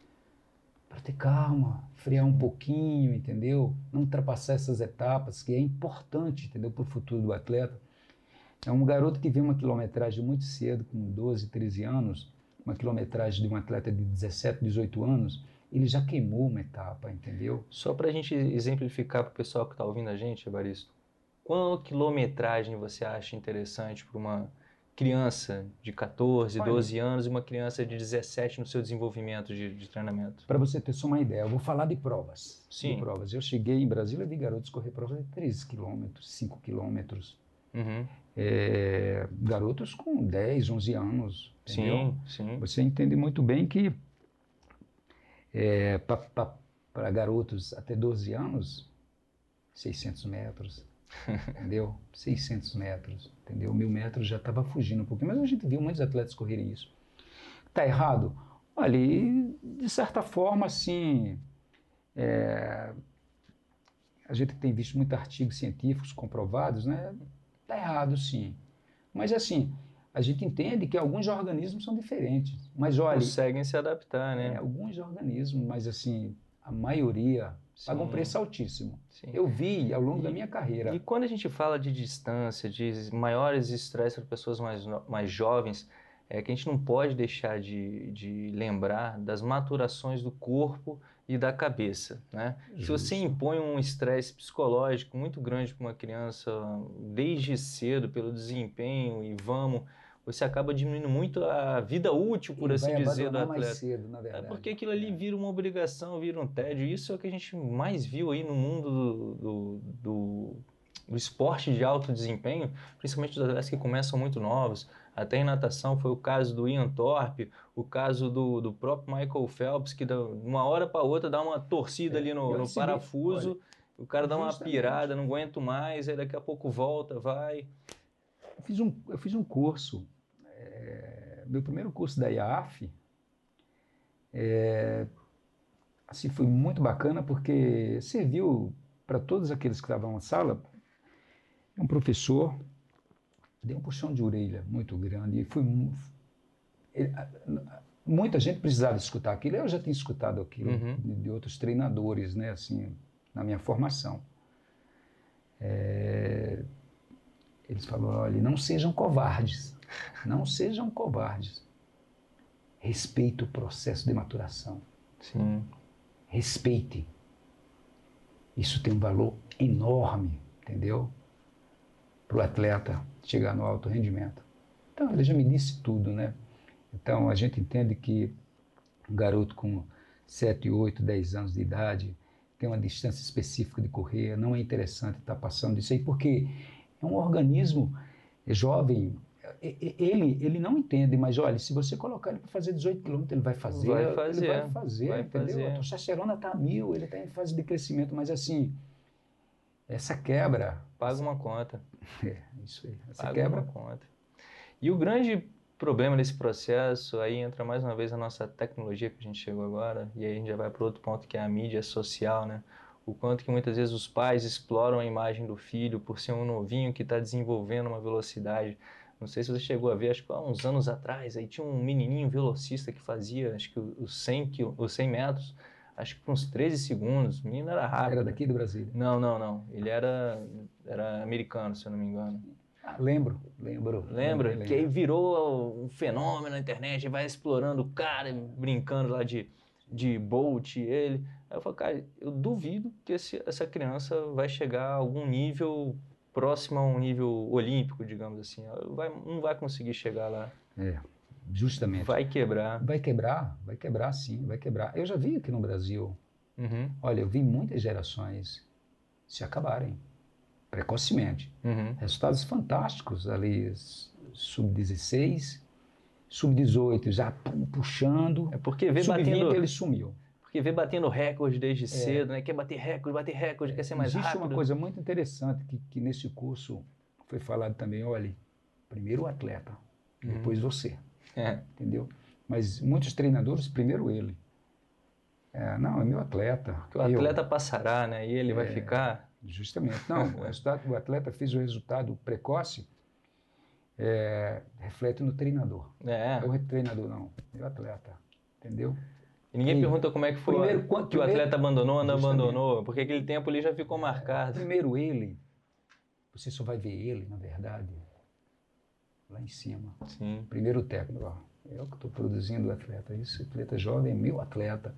para ter calma, frear um pouquinho, entendeu? Não ultrapassar essas etapas, que é importante, entendeu, para o futuro do atleta. É um garoto que vem uma quilometragem muito cedo, com 12, 13 anos, uma quilometragem de um atleta de 17, 18 anos, ele já queimou uma etapa, entendeu? Só para a gente exemplificar para o pessoal que está ouvindo a gente, Evaristo, qual quilometragem você acha interessante para uma criança de 14, Olha. 12 anos e uma criança de 17 no seu desenvolvimento de, de treinamento? Para você ter só uma ideia, eu vou falar de provas. Sim. De provas. Eu cheguei em Brasília vi garotos correr provas de 3 quilômetros, 5 quilômetros. Uhum. É, garotos com 10, 11 anos, entendeu? Sim, sim. Você entende muito bem que é, para garotos até 12 anos, 600 metros, entendeu? 600 metros, entendeu? Mil metros já estava fugindo um pouquinho, mas a gente viu muitos atletas correrem isso. Tá errado? Olha, e, de certa forma, assim, é, a gente tem visto muitos artigos científicos comprovados, né? Tá errado, sim. Mas, assim, a gente entende que alguns organismos são diferentes. Mas, olha, Conseguem se adaptar, né? é, alguns organismos, mas, assim, a maioria paga um Sim, preço altíssimo. sim. Eu vi ao longo da E- minha carreira. E quando a gente fala de distância, de maiores estresses para pessoas mais, mais jovens, é que a gente não pode deixar de, de lembrar das maturações do corpo e da cabeça, né? Se você Justo. impõe um estresse psicológico muito grande para uma criança desde cedo, pelo desempenho e vamos, você acaba diminuindo muito a vida útil, por Ele assim dizer, do abandonar mais atleta. cedo, na É verdade. porque aquilo ali vira uma obrigação, vira um tédio. Isso é o que a gente mais viu aí no mundo do, do, do, do esporte de alto desempenho, principalmente os atletas que começam muito novos. Até em natação foi o caso do Ian Thorpe, o caso do, do próprio Michael Phelps, que de uma hora para outra dá uma torcida É, ali no, no parafuso, o cara dá uma pirada, não aguento mais, aí daqui a pouco volta, vai. Eu fiz um, eu fiz um curso, é, meu primeiro curso da IAF, é, assim, foi muito bacana porque serviu para todos aqueles que estavam na sala, um professor deu um puxão de orelha muito grande e ele- a- a- muita gente precisava escutar aquilo, eu já tinha escutado aquilo Uhum. de, de outros treinadores, né, assim, na minha formação. É, eles falaram, olha, não sejam covardes, não sejam covardes. Respeite o processo de maturação. Sim. Respeite. Isso tem um valor enorme, entendeu? Para o atleta chegar no alto rendimento. Então, ele já me disse tudo, né? Então, a gente entende que um garoto com 7, 8, 10 anos de idade tem uma distância específica de correr, não é interessante estar passando disso aí, porque é um organismo jovem, ele, ele não entende, mas olha, se você colocar ele para fazer 18 quilômetros, ele vai fazer, Vai ele fazer, vai fazer, vai entendeu? fazer. A testosterona está a mil, ele está em fase de crescimento, mas assim, essa quebra, Paga uma conta. É, isso aí, essa Paga quebra conta. E o grande problema nesse processo, aí entra mais uma vez a nossa tecnologia que a gente chegou agora, e aí a gente já vai para outro ponto que é a mídia social, né? O quanto que muitas vezes os pais exploram a imagem do filho por ser um novinho que está desenvolvendo uma velocidade. Não sei se você chegou a ver, acho que há uns anos atrás, aí tinha um menininho velocista que fazia, acho que os 100, os 100 metros, acho que por uns 13 segundos. O menino era rápido. Era daqui do Brasil? Não, não, não. Ele era, era americano, se eu não me engano. Ah, lembro, lembro. Lembra? Lembro, que aí virou um fenômeno na internet, vai explorando o cara, brincando lá de, de Bolt, ele. Aí eu falo, cara, eu duvido que esse, essa criança vai chegar a algum nível próximo a um nível olímpico, digamos assim. Vai, não vai conseguir chegar lá. É, justamente. Vai quebrar. Vai quebrar, vai quebrar sim, vai quebrar. Eu já vi aqui no Brasil. Uhum. Olha, eu vi muitas gerações se acabarem precocemente. Uhum. Resultados fantásticos ali, sub-16, sub-18 já puxando. É porque vê batendo ele sumiu. Porque vê batendo recorde desde é. cedo, né? Quer bater recorde, bater recorde, quer ser mais Existe rápido. uma coisa muito interessante que, que nesse curso foi falado também, olha, primeiro o atleta, uhum. depois você. É. Entendeu? Mas muitos treinadores, primeiro ele. É, não, é meu atleta. o atleta eu, passará, né? E ele vai é. ficar Justamente. Não, o, resultado, o atleta fez o resultado precoce, é, reflete no treinador. É. é o treinador, não. É o atleta. Entendeu? E ninguém e, pergunta como é que foi primeiro, quando, que o atleta abandonou ou não abandonou, porque aquele tempo ali já ficou marcado. Primeiro ele, você só vai ver ele, na verdade, lá em cima. Sim. Primeiro o técnico, ó, eu que estou produzindo o atleta, esse atleta jovem é meu atleta,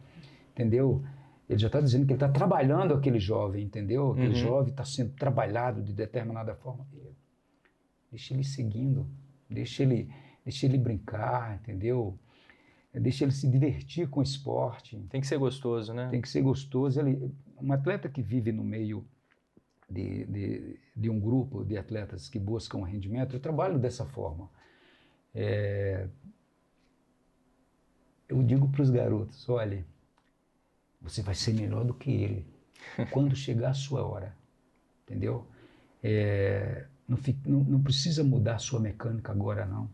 entendeu? Ele já está dizendo que ele está trabalhando aquele jovem, entendeu? Aquele uhum. jovem está sendo trabalhado de determinada forma. Deixa ele seguindo, deixa ele, deixa ele brincar, entendeu? Deixa ele se divertir com o esporte. Tem que ser gostoso, né? Tem que ser gostoso. Ele, um atleta que vive no meio de, de, de um grupo de atletas que buscam rendimento, eu trabalho dessa forma. É, eu digo para os garotos, olha, você vai ser melhor do que ele quando chegar a sua hora. Entendeu? É, não, não, não, precisa mudar a sua mecânica agora, não.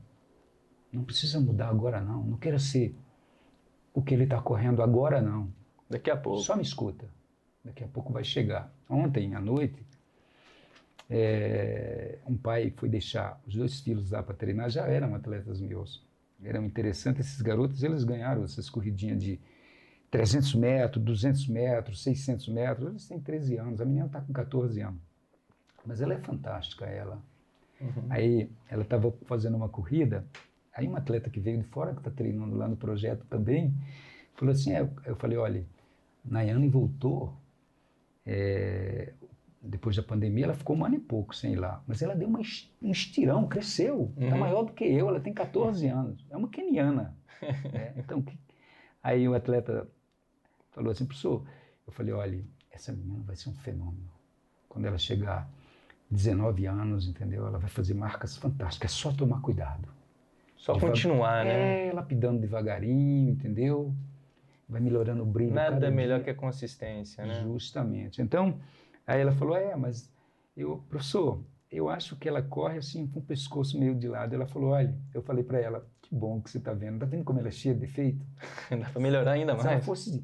Não precisa mudar agora, não. Não queira ser o que ele está correndo agora, não. Daqui a pouco. Só me escuta. Daqui a pouco vai chegar. Ontem à noite, é, um pai foi deixar os dois filhos lá para treinar, já eram atletas meus. Eram interessantes. Esses garotos, eles ganharam essas corridinhas de 300 metros, 200 metros, 600 metros. Eles têm 13 anos, a menina está com 14 anos. Mas ela é fantástica, ela. Uhum. Aí ela estava fazendo uma corrida, aí uma atleta que veio de fora, que está treinando lá no projeto também, falou assim, é, eu falei, olha, Nayane voltou, é, depois da pandemia, ela ficou um ano e pouco sem ir lá. Mas ela deu uma, um estirão, cresceu. Está uhum. maior do que eu, ela tem 14 anos. É uma keniana. é, então, aí o atleta falou assim, professor, eu falei, olha, essa menina vai ser um fenômeno. Quando ela chegar 19 anos, entendeu? Ela vai fazer marcas fantásticas, é só tomar cuidado. Só continuar, né? É, lapidando devagarinho, entendeu? Vai melhorando o brilho. Nada melhor dia. que a consistência, né? Justamente. Então, aí ela falou, é, mas eu, professor, eu acho que ela corre assim com o pescoço meio de lado. Ela falou, olha, eu falei para ela, que bom que você está vendo. Tá vendo como ela é cheia de defeito? Dá para melhorar ainda mais. Se ela fosse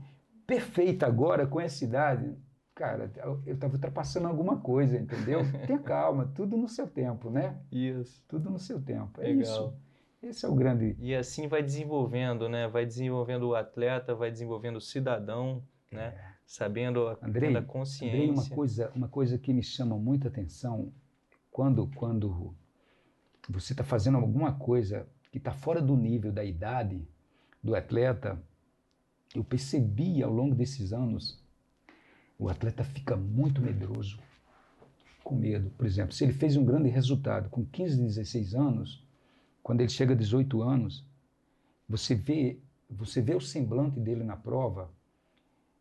perfeita agora com essa idade, cara, eu estava ultrapassando alguma coisa, entendeu? Tenha calma, tudo no seu tempo, né? Isso. Tudo no seu tempo. É Legal. isso. Esse é o grande. E assim vai desenvolvendo, né? Vai desenvolvendo o atleta, vai desenvolvendo o cidadão, né? É. Sabendo a, Andrei, a consciência. Andrei, uma coisa, uma coisa que me chama muita atenção quando, quando você está fazendo alguma coisa que está fora do nível da idade do atleta, eu percebi ao longo desses anos, o atleta fica muito medroso, com medo. Por exemplo, se ele fez um grande resultado com 15, 16 anos, quando ele chega a 18 anos, você vê, você vê o semblante dele na prova,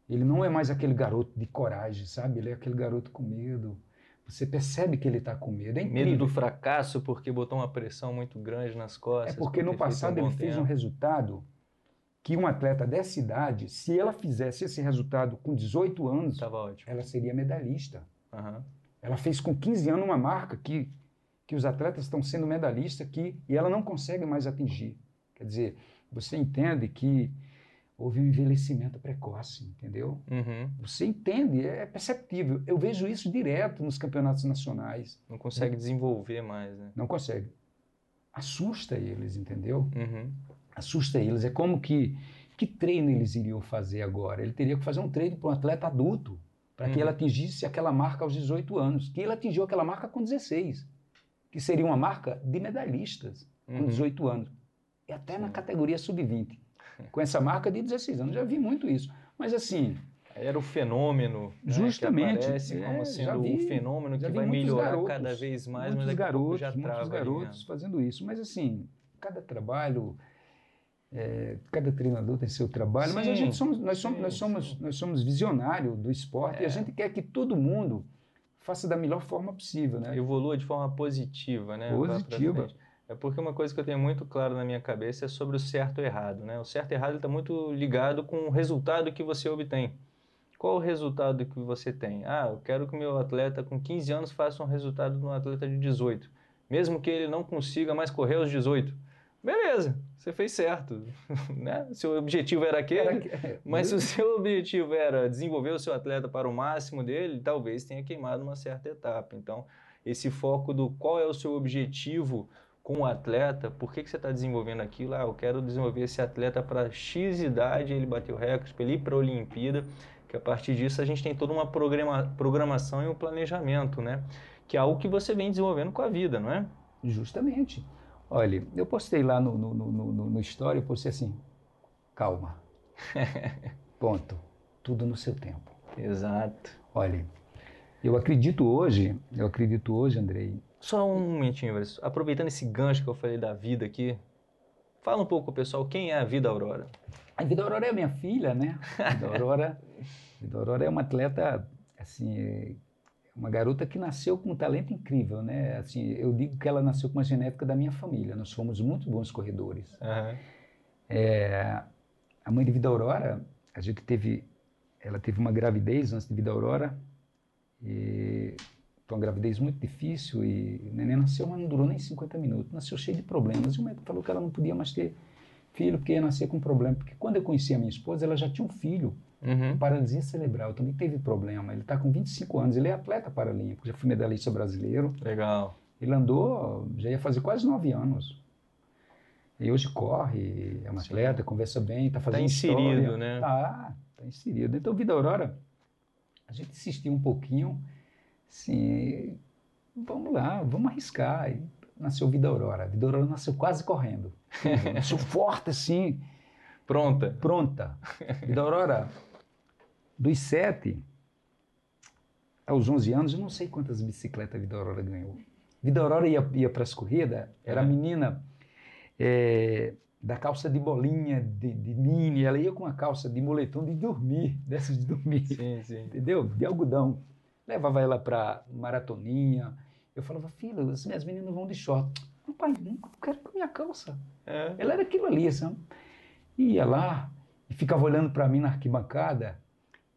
ele não é mais aquele garoto de coragem, sabe? Ele é aquele garoto com medo. Você percebe que ele está com medo. É medo do fracasso porque botou uma pressão muito grande nas costas. É porque no passado um ele fez um resultado que um atleta dessa idade, se ela fizesse esse resultado com 18 anos, ela seria medalhista. Uhum. Ela fez com 15 anos uma marca que que os atletas estão sendo medalhistas aqui e ela não consegue mais atingir. Quer dizer, você entende que houve um envelhecimento precoce, entendeu? Uhum. Você entende, é perceptível. Eu vejo isso direto nos campeonatos nacionais. Não consegue desenvolver mais, né? Não consegue. Assusta eles, entendeu? Uhum. Assusta eles. É como que que treino eles iriam fazer agora? Ele teria que fazer um treino para um atleta adulto, para que Uhum. ele atingisse aquela marca aos 18 anos, que ele atingiu aquela marca com 16, que seria uma marca de medalhistas com Uhum. 18 anos, e até na categoria sub-20, com essa marca de 16 anos. Já vi muito isso. Mas assim, Era o fenômeno, né, Justamente, que aparece é, como já sendo vi- o fenômeno que vai melhorar garotos, cada vez mais, muitos mas daqui garotos, já muitos trava ali, né? garotos fazendo isso. Mas assim, cada trabalho, é, cada treinador tem seu trabalho, mas a Sim, gente somos, nós somos, sim, nós somos, sim. nós somos visionários do esporte e É. a gente quer que todo mundo faça da melhor forma possível, né? evolua de forma positiva, né? Positiva. É porque uma coisa que eu tenho muito claro na minha cabeça é sobre o certo e errado, né? O certo e errado está muito ligado com o resultado que você obtém. Qual o resultado que você tem? Ah, eu quero que o meu atleta com 15 anos faça um resultado de um atleta de 18, mesmo que ele não consiga mais correr aos 18. Beleza, você fez certo, né? Seu objetivo era aquele, Era que- é, mas se o seu objetivo era desenvolver o seu atleta para o máximo dele, talvez tenha queimado uma certa etapa. Então, esse foco do qual é o seu objetivo com o atleta, por que, que você está desenvolvendo aquilo? Ah, eu quero desenvolver esse atleta para X idade, ele bateu recorde, para ele ir para a Olimpíada, que a partir disso a gente tem toda uma programa, programação e um planejamento, né? Que é algo que você vem desenvolvendo com a vida, não é? Justamente. Olha, eu postei lá no, no, no, no, no story, eu postei assim, calma, ponto, tudo no seu tempo. Exato. Olha, eu acredito hoje, eu acredito hoje, Andrei, Só um momentinho, Everson. Aproveitando esse gancho que eu falei da vida aqui, fala um pouco, pessoal, quem é a Vida Aurora? A Vida Aurora é minha filha, né? A Vida Aurora, Vida Aurora é uma atleta, assim, uma garota que nasceu com um talento incrível, né? Assim, eu digo que ela nasceu com uma genética da minha família. Nós fomos muito bons corredores. Aham. É, a mãe de Vida Aurora, a gente teve, ela teve uma gravidez antes de Vida Aurora, e foi uma gravidez muito difícil e o neném nasceu, mas não durou nem 50 minutos, nasceu cheio de problemas. E o médico falou que ela não podia mais ter filho porque ia nascer com problema. Porque quando eu conheci a minha esposa, ela já tinha um filho Uhum. paralisia cerebral, também teve problema. Ele está com 25 anos, ele é atleta paralímpico, já foi medalhista brasileiro. Legal. Ele andou, já ia fazer quase nove anos. E hoje corre, é um atleta, conversa bem, está fazendo inserido, história. né? Tá, tá inserido. Então, Vida Aurora, a gente insistiu um pouquinho, assim, vamos lá, vamos arriscar. E nasceu Vida Aurora. Vida Aurora nasceu quase correndo. nasceu forte, assim, Pronta. pronta. Vida Aurora, dos sete aos 11 anos, eu não sei quantas bicicletas a Vida Aurora ganhou. Vida Aurora ia, ia para as corridas, era a menina é, da calça de bolinha, de, de mini, ela ia com uma calça de moletom de dormir, dessas de dormir, Sim, sim. entendeu? De algodão. Levava ela para maratoninha. Eu falava, filha, as minhas meninas vão de short. Papai, nunca quero com minha calça. É. Ela era aquilo ali, sabe? Ia lá e ficava olhando para mim na arquibancada.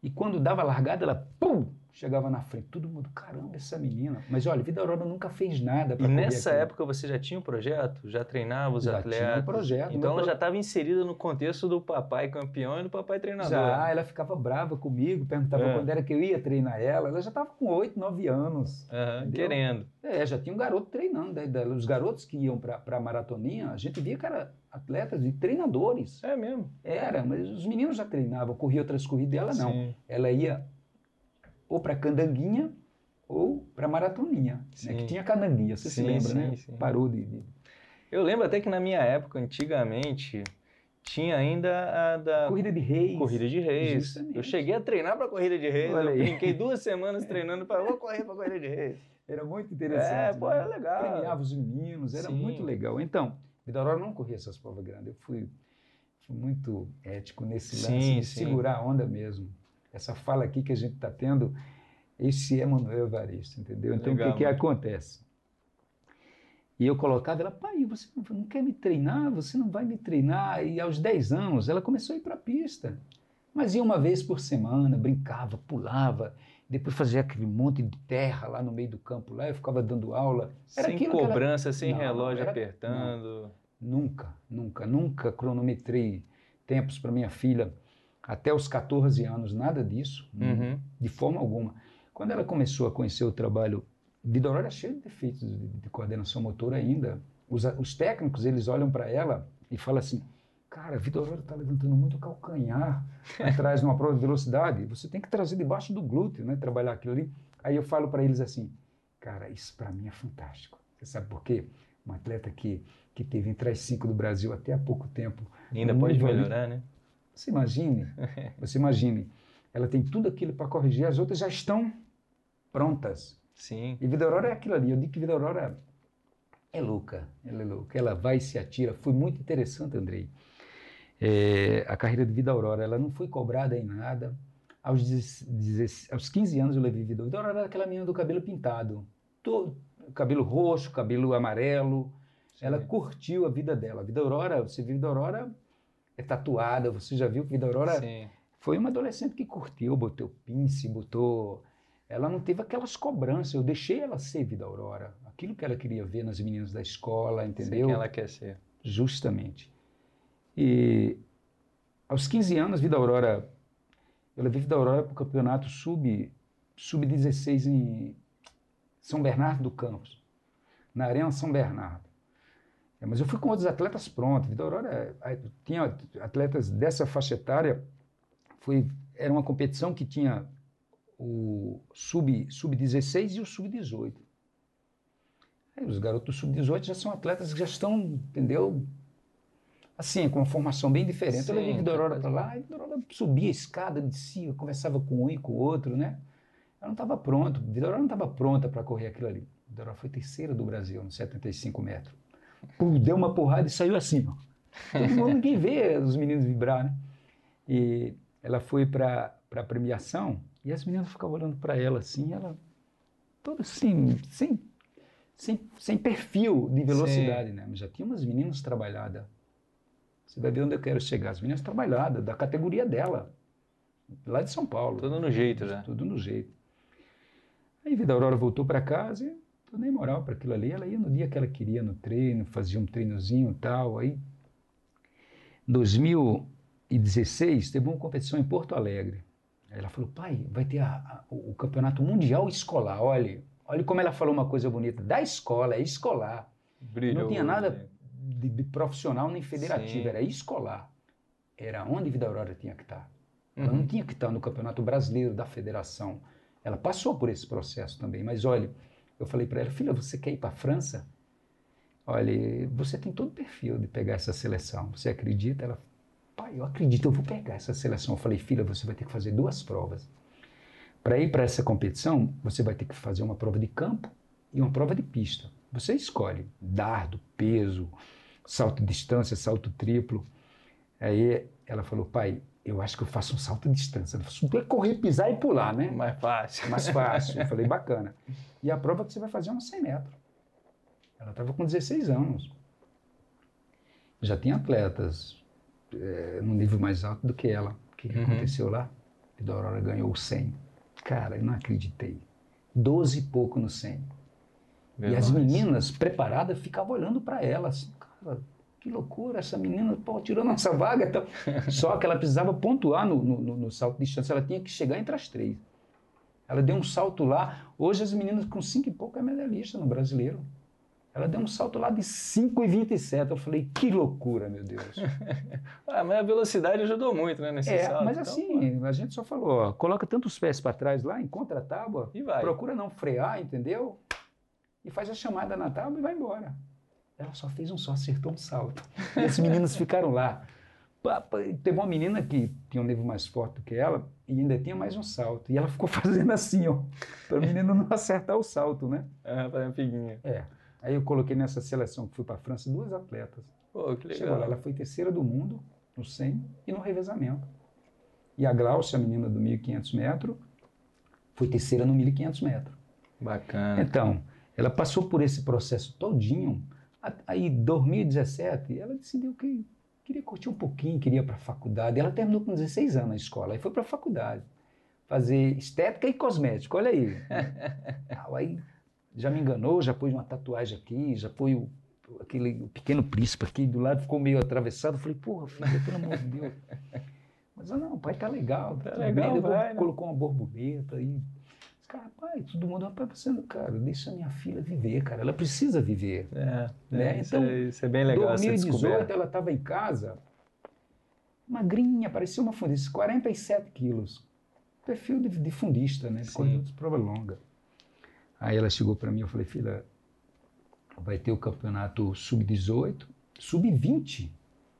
E quando dava largada, ela pum, chegava na frente. Todo mundo, caramba, essa menina. Mas olha, Vida Aurora nunca fez nada E para nessa época você já tinha um projeto? Já treinava os Já atletas? tinha um projeto. Então ela pro- já estava inserida no contexto do papai campeão e do papai treinador. Já, ela ficava brava comigo, perguntava É. quando era que eu ia treinar ela. Ela já estava com 8, 9 anos. Entendeu? querendo. É, já tinha um garoto treinando. Da- Os garotos que iam para a maratoninha, a gente via que eram atletas e treinadores. É mesmo. Era, mas os meninos já treinavam, corria outras corridas, ela não. Sim. ela ia ou para candanguinha ou para maratoninha, né? Que tinha candanguinha, você Sim, se lembra, sim, né? sim. Parou de, de- Eu lembro até que na minha época, antigamente, tinha ainda a da corrida de reis. corrida de reis. Justamente. Eu cheguei a treinar para corrida de reis. Olha eu aí. brinquei duas semanas treinando para vou correr para corrida de reis. Era muito interessante. É, pô, né? era legal. Premiava os meninos, era muito legal. Então, Vida Aurora não corria essas provas grandes. Eu fui, fui muito ético nesse lance de sim. segurar a onda mesmo. Essa fala aqui que a gente está tendo, esse é Manuel Evaristo, entendeu? Então, Legal, o que, que mano. acontece? E eu colocava ela, pai, você não, quer me treinar? Você não vai me treinar? E aos 10 anos, ela começou a ir para a pista. Mas ia uma vez por semana, brincava, pulava, depois fazia aquele monte de terra lá no meio do campo lá, eu ficava dando aula. Era sem cobrança, ela... sem não, relógio era... apertando. Não, nunca, nunca, nunca cronometrei tempos para minha filha até os 14 anos, nada disso, uhum. de forma alguma. Quando ela começou a conhecer o trabalho, Vidoró era cheio de defeitos de, de coordenação motora ainda. Os, os técnicos, eles olham para ela e falam assim, Cara, Vitor está levantando muito calcanhar atrás numa prova de velocidade. Você tem que trazer debaixo do glúteo, né? Trabalhar aquilo ali. Aí eu falo para eles assim, cara, isso para mim é fantástico. Você sabe por quê? Um atleta que, que teve entre as cinco do Brasil até há pouco tempo. E ainda pode melhorar, ali. né? Você imagine, você imagine, ela tem tudo aquilo para corrigir, as outras já estão prontas. Sim. E Vida Aurora é aquilo ali. Eu digo que Vida Aurora é louca, ela é louca. Ela vai e se atira. Foi muito interessante, Andrei é, a carreira de Vida Aurora, ela não foi cobrada em nada. Aos, 10, aos 15 anos eu levei Vida Aurora. era aquela menina do cabelo pintado. Todo, cabelo roxo, cabelo amarelo. Sim. Ela curtiu a vida dela. A Vida Aurora, você viu Vida Aurora é tatuada, você já viu que Vida Aurora Sim. foi uma adolescente que curtiu, botou pince, botou... Ela não teve aquelas cobranças, eu deixei ela ser Vida Aurora. Aquilo que ela queria ver nas meninas da escola, entendeu? Sei que ela quer ser. Justamente. E aos 15 anos, Vida Aurora, eu levei Vida Aurora para o campeonato sub, sub-16 em São Bernardo do Campos, na Arena São Bernardo. É, mas eu fui com outros atletas prontos. Vida Aurora tinha atletas dessa faixa etária. Foi, era uma competição que tinha o sub-16 sub e o sub-18. Os garotos sub-18 já são atletas que já estão, entendeu, assim, com uma formação bem diferente. Sim, eu levei Vidorora para lá, e Vidorora subia a escada, descia, conversava com um e com o outro, né? Ela não estava pronta, Vidorora não estava pronta para correr aquilo ali. Vidorora foi terceira do Brasil, nos 75 metros. Deu uma porrada e saiu assim, ó. Todo mundo que vê os meninos vibrar, né? E ela foi para a premiação e as meninas ficavam olhando para ela assim, ela toda assim, sem, sem, sem perfil de velocidade, Sim. né? Mas já tinha umas meninas trabalhadas você vai ver onde eu quero chegar. As meninas trabalhadas, da categoria dela, lá de São Paulo. Tudo no jeito, né? Tudo no jeito. Aí Vida Aurora voltou para casa e eu nem moral para aquilo ali. Ela ia no dia que ela queria no treino, fazia um treinozinho e tal. Aí, em 2016, teve uma competição em Porto Alegre. Aí ela falou, pai, vai ter a, a, o campeonato mundial escolar. Olha, olha como ela falou uma coisa bonita. Da escola, é escolar. Brilhou, Não tinha nada de, de profissional nem federativa, Sim. era escolar. Era onde Vida Aurora tinha que estar. Ela uhum. não tinha que estar no Campeonato Brasileiro da Federação. Ela passou por esse processo também. Mas olha, eu falei para ela, filha, você quer ir para a França? Olha, você tem todo o perfil de pegar essa seleção. Você acredita? Ela, pai, eu acredito, eu vou pegar essa seleção. Eu falei, filha, você vai ter que fazer duas provas. Para ir para essa competição, você vai ter que fazer uma prova de campo e uma prova de pista. Você escolhe dardo, peso, salto de distância, salto triplo. Aí ela falou, pai, eu acho que eu faço um salto de distância. Falou, é correr, pisar e pular, né? Mais fácil. Mais fácil. Eu falei, bacana. E a prova que você vai fazer é uns 100 metros. Ela estava com 16 anos. Já tinha atletas é, num nível mais alto do que ela. O que, que uhum. aconteceu lá? A Aurora ganhou o 100. Cara, eu não acreditei. 12 e pouco no 100. E as meninas preparadas ficavam olhando para ela, assim, cara, que loucura, essa menina pô, tirou nossa vaga. Então. Só que ela precisava pontuar no, no, no, salto de distância, ela tinha que chegar entre as três. Ela deu um salto lá, hoje as meninas com cinco e pouco é medalhista no brasileiro. Ela deu um salto lá de 5 e 27. Eu falei, que loucura, meu Deus. ah, mas a velocidade ajudou muito, né, nesse é, salto. Mas então, assim, a gente só falou, ó, coloca tantos pés para trás lá, encontra a tábua, e vai. procura não frear, entendeu? e faz a chamada na tábua e vai embora. Ela só fez um só, acertou um salto. E esses meninos ficaram lá. Teve uma menina que tinha um nível mais forte do que ela e ainda tinha mais um salto. E ela ficou fazendo assim, ó, para o menino não acertar o salto, né? Ah, para a figuinha. É. Aí eu coloquei nessa seleção que fui para a França duas atletas. Pô, que legal. Chegou lá, ela foi terceira do mundo no 100 e no revezamento. E a Glaucia, a menina do 1.500 metros, foi terceira no 1.500 metros. Bacana. Então, ela passou por esse processo todinho. Aí, em 2017, ela decidiu que queria curtir um pouquinho, queria ir para a faculdade. Ela terminou com 16 anos na escola, aí foi para a faculdade. fazer estética e cosmético, olha aí. aí já me enganou, já pôs uma tatuagem aqui, já pôs o, aquele o pequeno príncipe aqui do lado, ficou meio atravessado. Eu falei, porra, filho, pelo amor de Deus. Mas não, pai, tá legal, tá, legal, bem. Vai, né? colocou uma borboleta aí. Cara, pai, todo mundo, rapaz, você, cara, deixa minha filha viver, cara, ela precisa viver. É, né? é então, isso, é, isso é bem legal. Em 2018 ela estava em casa, magrinha, parecia uma fundista, 47 quilos. Perfil de, de fundista, né? De de prova longa. Aí ela chegou para mim, eu falei, filha, vai ter o campeonato sub-18, sub-20,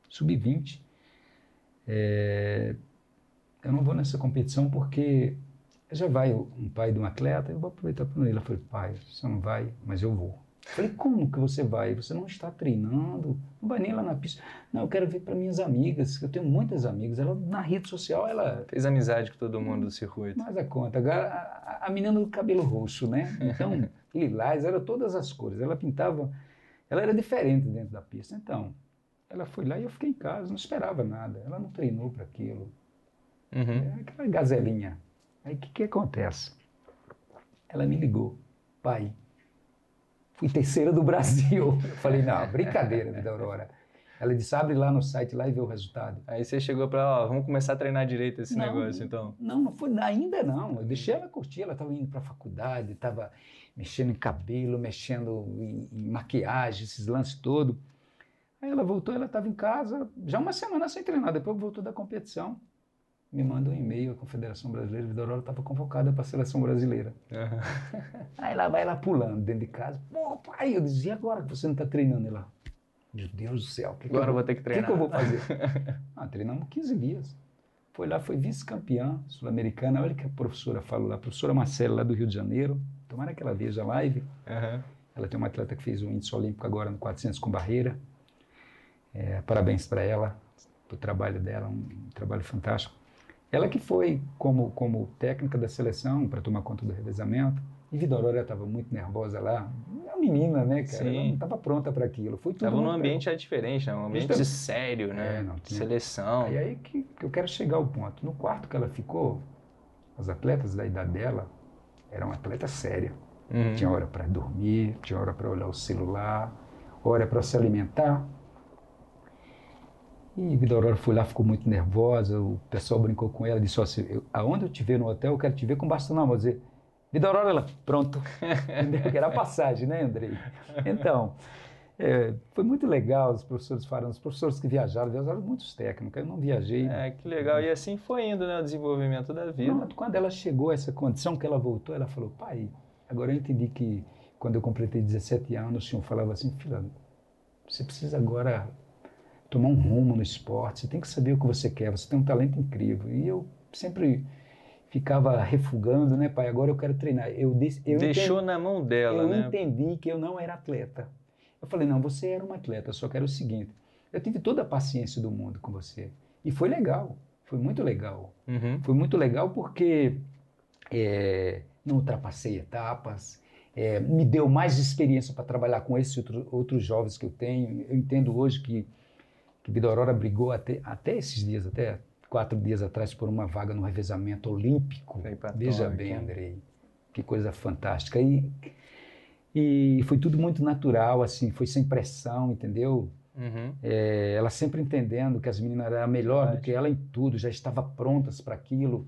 sub-20. É, eu não vou nessa competição porque já vai um pai de um atleta, eu vou aproveitar para ele. Ela falou, pai, você não vai, mas eu vou. Eu falei, como que você vai? Você não está treinando, não vai nem lá na pista. Não, eu quero ver para minhas amigas, que eu tenho muitas amigas. Ela, na rede social, ela... Fez amizade com todo mundo do circuito. Mas a conta. A, a, menina do cabelo roxo, né? Então, lilás, eram todas as cores. Ela pintava... Ela era diferente dentro da pista. Então, ela foi lá e eu fiquei em casa, não esperava nada. Ela não treinou para aquilo. Uhum. É aquela gazelinha. Aí o que, que acontece? Ela me ligou. Pai, fui terceira do Brasil. Eu falei, não, brincadeira, vida Aurora. Ela disse, abre lá no site lá e vê o resultado. Aí você chegou para ela, vamos começar a treinar direito esse não, negócio, então. Não, não foi ainda não. Eu deixei ela curtir, ela estava indo para a faculdade, estava mexendo em cabelo, mexendo em, em, maquiagem, esses lances todos. Aí ela voltou, ela estava em casa, já uma semana sem treinar, depois voltou da competição me manda um e-mail, a Confederação Brasileira de Aurora estava convocada para a seleção brasileira. Uhum. Aí lá vai lá pulando dentro de casa. Pô, pai, eu dizia agora que você não está treinando lá. Meu Deus do céu. Que agora que eu, vou ter que treinar. O que, que, eu vou fazer? ah, treinamos 15 dias. Foi lá, foi vice-campeã sul-americana. Olha que a professora falou lá, a professora Marcela, lá do Rio de Janeiro. Tomara que ela veja a live. Uhum. Ela tem uma atleta que fez o índice olímpico agora no 400 com barreira. É, parabéns para ela, o trabalho dela, um, um trabalho fantástico. Ela que foi como, como técnica da seleção para tomar conta do revezamento. E Vida Aurora estava muito nervosa lá. É uma menina, né, cara? Sim. Ela não estava pronta para aquilo. Foi tudo. Estava num ambiente é diferente, né? um ambiente sério, né? É, não, tinha... Seleção. E aí que, que eu quero chegar ao ponto. No quarto que ela ficou, os atletas da idade dela eram atletas sérias. Uhum. Tinha hora para dormir, tinha hora para olhar o celular, hora para se alimentar. E Vida Aurora foi lá, ficou muito nervosa, o pessoal brincou com ela, disse assim, eu, aonde eu te ver no hotel, eu quero te ver com bastão na mão. Dizer, Vida Aurora, ela, pronto. era a passagem, né, Andrei? Então, é, foi muito legal os professores falando, os professores que viajaram, viajaram muitos técnicos, eu não viajei. É, que legal, e assim foi indo, né, o desenvolvimento da vida. Não, quando ela chegou a essa condição que ela voltou, ela falou, pai, agora eu entendi que quando eu completei 17 anos, o senhor falava assim, filha, você precisa agora tomar um rumo no esporte, você tem que saber o que você quer, você tem um talento incrível. E eu sempre ficava refugando, né, pai? Agora eu quero treinar. Eu, eu Deixou entendi, na mão dela, eu né? Eu entendi que eu não era atleta. Eu falei, não, você era um atleta, só quero o seguinte. Eu tive toda a paciência do mundo com você. E foi legal, foi muito legal. Uhum. Foi muito legal porque é, não ultrapassei etapas, é, me deu mais experiência para trabalhar com esses outro, outros jovens que eu tenho. Eu entendo hoje que que Vida Aurora brigou até, até esses dias, até quatro dias atrás, por uma vaga no revezamento olímpico. Veja bem, Andrei, que coisa fantástica. E, e foi tudo muito natural, assim, foi sem pressão, entendeu? Uhum. É, ela sempre entendendo que as meninas eram melhor do que ela em tudo, já estava prontas para aquilo.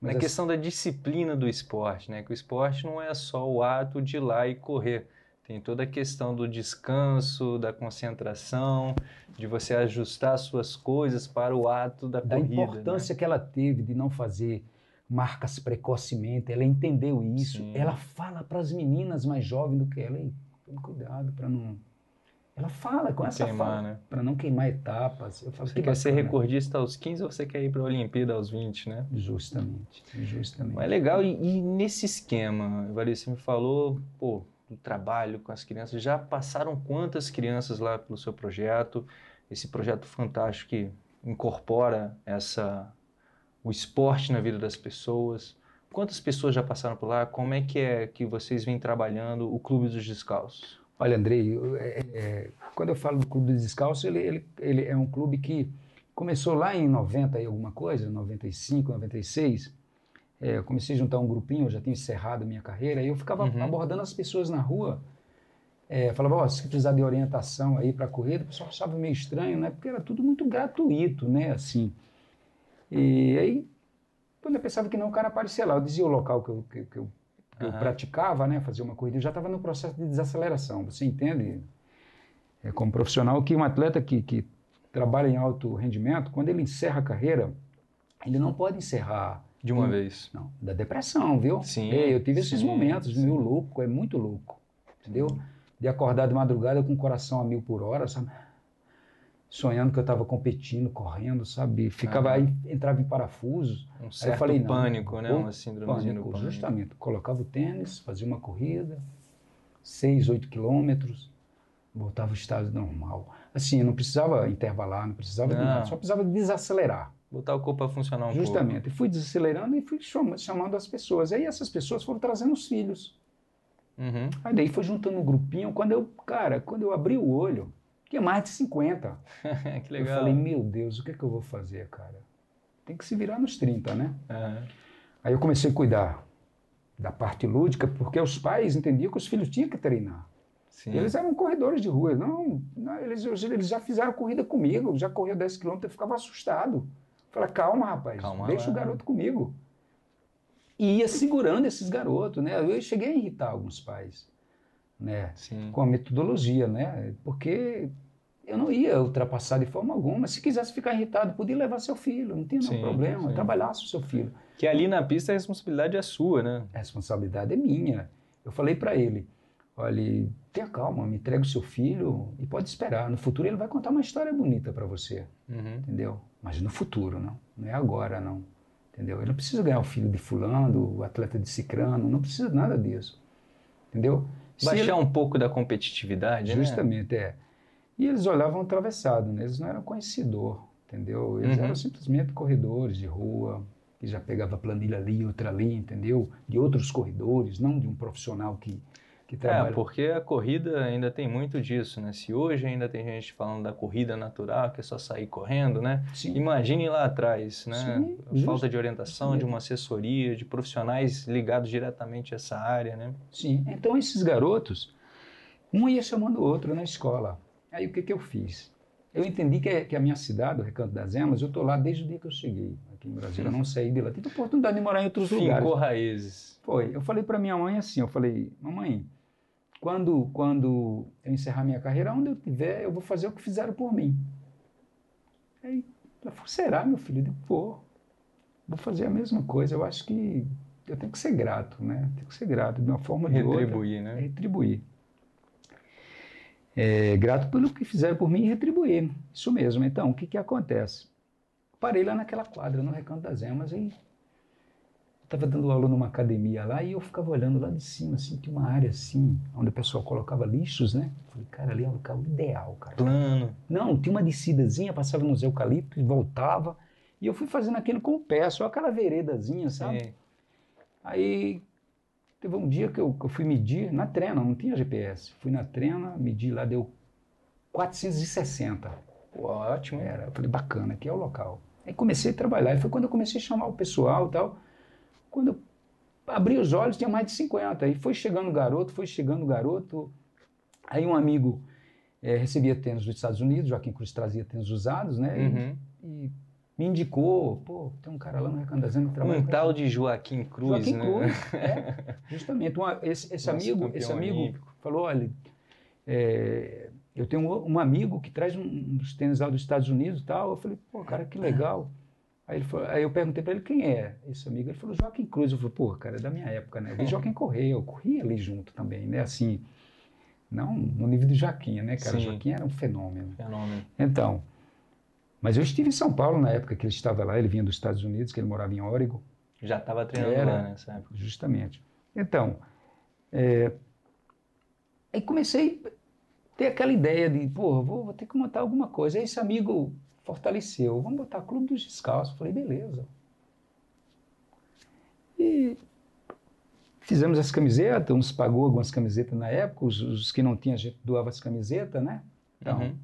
Mas a questão da disciplina do esporte, né? Que o esporte não é só o ato de ir lá e correr. Tem toda a questão do descanso, da concentração, de você ajustar suas coisas para o ato da, da corrida. Da importância né? que ela teve de não fazer marcas precocemente, ela entendeu isso. Sim. Ela fala para as meninas mais jovens do que ela, tome cuidado para não... Ela fala com essa queimar, fala, né? para não queimar etapas. Eu falo, você que quer bacana. ser recordista aos 15 ou você quer ir para a Olimpíada aos 20, né? Justamente, justamente. Mas é legal, e, e nesse esquema, Evaristo, você me falou, pô, do trabalho com as crianças. Já passaram quantas crianças lá pelo seu projeto? Esse projeto fantástico que incorpora essa o esporte na vida das pessoas. Quantas pessoas já passaram por lá? Como é que é que vocês vêm trabalhando o Clube dos Descalços? Olha, Andrei, é, é, quando eu falo do Clube dos Descalços, ele, ele, ele, é um clube que começou lá em 90 e alguma coisa, 95, 96, é, eu comecei a juntar um grupinho, eu já tinha encerrado a minha carreira, e eu ficava Uhum. abordando as pessoas na rua. É, falava, ó, se precisar de orientação aí para corrida, o pessoal achava meio estranho, né? Porque era tudo muito gratuito, né? Assim. E aí, quando eu pensava que não, o cara aparecia lá. Eu dizia o local que eu, que, que eu, que eu Aham. praticava, né? Fazia uma corrida, eu já estava no processo de desaceleração. Você entende, é, como profissional, que um atleta que, que trabalha em alto rendimento, quando ele encerra a carreira, ele não pode encerrar De uma Hum. vez. não, da depressão, viu? Sim, eu tive esses sim, momentos, sim. meio louco, é muito louco, entendeu? De acordar de madrugada com o coração a mil por hora, sabe? Sonhando que eu estava competindo, correndo, sabe? Ficava aí, entrava em parafusos, Um certo falei, não, pânico, né? pô, Uma síndromezinha do pânico, pânico. justamente. Colocava o tênis, fazia uma corrida, seis, oito quilômetros, voltava ao estado normal. Assim, eu não precisava intervalar, não precisava de Não. nada, só precisava desacelerar. Botar o corpo para funcionar um Justamente. E fui desacelerando e fui chama- chamando as pessoas. Aí essas pessoas foram trazendo os filhos. pouco. Uhum. Aí daí foi juntando um grupinho. Quando eu, cara, quando eu abri o olho, tinha mais de 50. que legal. Eu falei, meu Deus, o que é que eu vou fazer, cara? Tem que se virar nos 30, né? Aham. Aí eu comecei a cuidar da parte lúdica, porque os pais entendiam que os filhos tinham que treinar. Sim. Eles eram corredores de rua. Não, não, eles, eles já fizeram corrida comigo, já corria 10 quilômetros, eu ficava assustado. Falei, calma, rapaz, Calma deixa lá. o garoto comigo. E ia segurando esses garotos, né? Eu cheguei a irritar alguns pais, né? Sim. Com a metodologia, né? Porque eu não ia ultrapassar de forma alguma. Se quisesse ficar irritado, podia levar seu filho, não tinha nenhum Sim, problema. sim. Trabalhasse o seu filho. Que ali na pista a responsabilidade é sua, né? A responsabilidade é minha. Eu falei para ele, olha, tenha calma, me entrega o seu filho e pode esperar. No futuro ele vai contar uma história bonita para você, Uhum. entendeu? Mas no futuro, não. Não é agora, não. Entendeu? Ele não precisa ganhar o filho de fulano, o atleta de cicrano, não precisa nada disso. Entendeu? Se ele- Baixar um pouco da competitividade, né? Justamente, é. E eles olhavam atravessado, né? eles não eram conhecedor, entendeu? Eles Uhum. eram simplesmente corredores de rua, que já pegava planilha ali, outra ali, entendeu? De outros corredores, não de um profissional que, que É, trabalha. porque a corrida ainda tem muito disso, né? Se hoje ainda tem gente falando da corrida natural, que é só sair correndo, né? Sim, Imagine lá atrás, né? Sim, justo. falta de orientação, de uma assessoria, de profissionais ligados diretamente a essa área, né? sim. Então esses garotos, um ia chamando o outro na escola. Aí o que, que eu fiz? Eu entendi que, é- que a minha cidade, o Recanto das Emas, eu estou lá desde o dia que eu cheguei aqui. Eu não saí de lá. Tive oportunidade de morar em outros lugares. Fincou raízes. Foi. Eu falei para minha mãe assim, eu falei, mamãe, quando, quando eu encerrar minha carreira, onde eu tiver, eu vou fazer o que fizeram por mim. Aí ela falou, será, meu filho? Eu digo, pô, vou fazer a mesma coisa. Eu acho que eu tenho que ser grato, né? Tenho que ser grato de uma forma ou de outra. Retribuir, né? retribuir. É, grato pelo que fizeram por mim e retribuir. Isso mesmo. Então, o que, que acontece? Parei lá naquela quadra, no Recanto das Emas, e estava dando aula numa academia lá, e eu ficava olhando lá de cima, assim, tinha uma área assim, onde o pessoal colocava lixos, né? Falei, cara, ali é um local ideal, cara. Plano. Não, tinha uma descidazinha, passava nos eucaliptos, voltava, e eu fui fazendo aquilo com o pé, só aquela veredazinha, sabe? Sim. Aí teve um dia que eu, que eu fui medir na trena, não tinha GPS. Fui na trena, medi lá, deu 460. Pô, ótimo. Era, eu falei, bacana, aqui é o local. Aí comecei a trabalhar, e foi quando eu comecei a chamar o pessoal e tal. Quando eu abri os olhos, tinha mais de 50. Aí foi chegando o garoto, foi chegando o garoto. Aí um amigo eh, recebia tênis dos Estados Unidos, Joaquim Cruz trazia tênis usados, né? E- Uhum. E, me indicou, pô, tem um cara lá no Recandazendo que trabalha Um tal de Joaquim Cruz, Joaquim né? Cruz, é, justamente. Uma- esse esse amigo, esse amigo olímpico. falou, olha, é, eu tenho um, amigo que traz dos tênis lá dos Estados Unidos e tal. Eu falei, pô, cara, que legal. Aí, falou- aí eu perguntei para ele quem é esse amigo. Ele falou, Joaquim Cruz. Eu falei, pô, cara, é da minha época, né? Eu vi Joaquim correr, eu corri ali junto também, né? Assim, não no nível de Joaquim, né, cara? Sim. Joaquim era um fenômeno. Fenômeno. Então, mas eu estive em São Paulo na época que ele estava lá, ele vinha dos Estados Unidos, que ele morava em Oregon. Já estava treinando Era. lá nessa época. Justamente. Então, é, aí comecei ter aquela ideia de, pô, vou, vou ter que montar alguma coisa. Aí esse amigo fortaleceu, vamos botar Clube dos Descalços. Falei, beleza. E fizemos as camisetas, uns pagou algumas camisetas na época, os, os que não tinham, a gente doava as camisetas, né? Então, Uhum.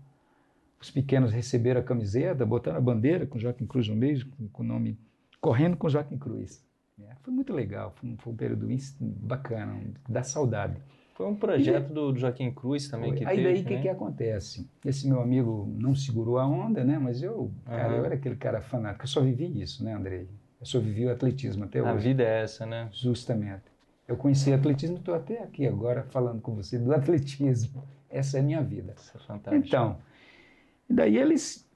os pequenos receberam a camiseta, botaram a bandeira com Joaquim Cruz no meio, com, o nome Correndo com Joaquim Cruz. É, foi muito legal, foi um, foi um período bacana, dá saudade. Foi um projeto e, do, Joaquim Cruz também foi. que Aí teve, daí o né? que, que acontece? Esse meu amigo não segurou a onda, né? Mas eu, cara, eu era aquele cara fanático, eu só vivi isso, né, Andrei? Eu só vivi o atletismo até hoje. A vida é essa, né? Justamente. Eu conheci atletismo, estou até aqui agora falando com você do atletismo. Essa é a minha vida. Isso é fantástico. Então, daí eles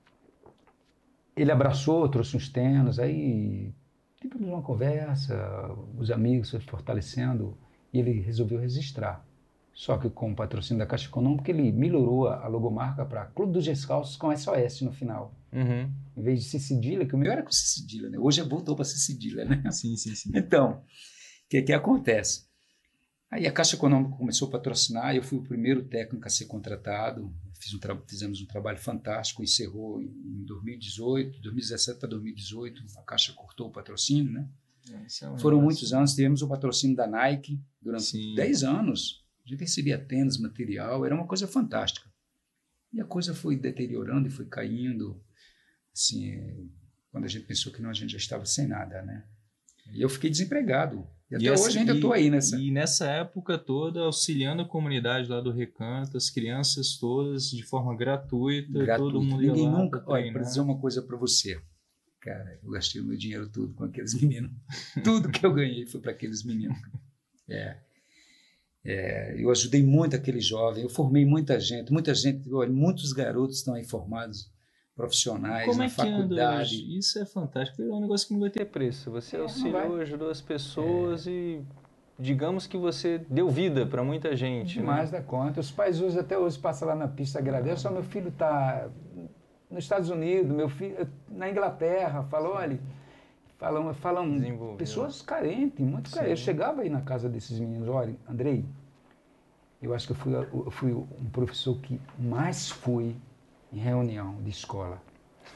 ele abraçou, trouxe uns ternos, aí tivemos uma conversa, os amigos se fortalecendo, e ele resolveu registrar. Só que com o patrocínio da Caixa Econômica, ele melhorou a, logomarca para Clube dos Descalços com SOS no final. Uhum. Em vez de ser cedilha, que o meu era com cedilha, né? Hoje voltou para ser cedilha, né? Sim, sim, sim. Então, o que, que acontece? Aí a Caixa Econômica começou a patrocinar, eu fui o primeiro técnico a ser contratado, um fizemos um trabalho fantástico, encerrou em 2018, 2017 para 2018, a Caixa cortou o patrocínio, né? É, é Foram muitos anos, tivemos o patrocínio da Nike durante Sim. 10 anos, a gente recebia tênis, material, era uma coisa fantástica. E a coisa foi deteriorando e foi caindo, assim, quando a gente pensou que não, a gente já estava sem nada, né? E eu fiquei desempregado. E até e hoje ainda estou aí nessa. E nessa época toda, auxiliando a comunidade lá do Recanto, as crianças todas, de forma gratuita, gratuita. todo mundo Ninguém nunca. Olha, para dizer uma coisa para você. Cara, eu gastei o meu dinheiro tudo com aqueles meninos. tudo que eu ganhei foi para aqueles meninos. É. É, eu ajudei muito aquele jovem, eu formei muita gente, muita gente, olha, muitos garotos estão aí formados profissionais Como na é que faculdade. Isso é fantástico, é um negócio que não vai ter preço. Você é, auxiliou, ajudou as pessoas é. e digamos que você deu vida para muita gente. Mais né? da conta. Os pais hoje até hoje passam lá na pista, agradecem. Só meu filho está nos Estados Unidos, meu filho na Inglaterra, falou, olha, falam, falam pessoas carentes, muito carentes. Eu chegava aí na casa desses meninos, olha, Andrei, eu acho que eu fui, eu fui um professor que mais fui em reunião de escola.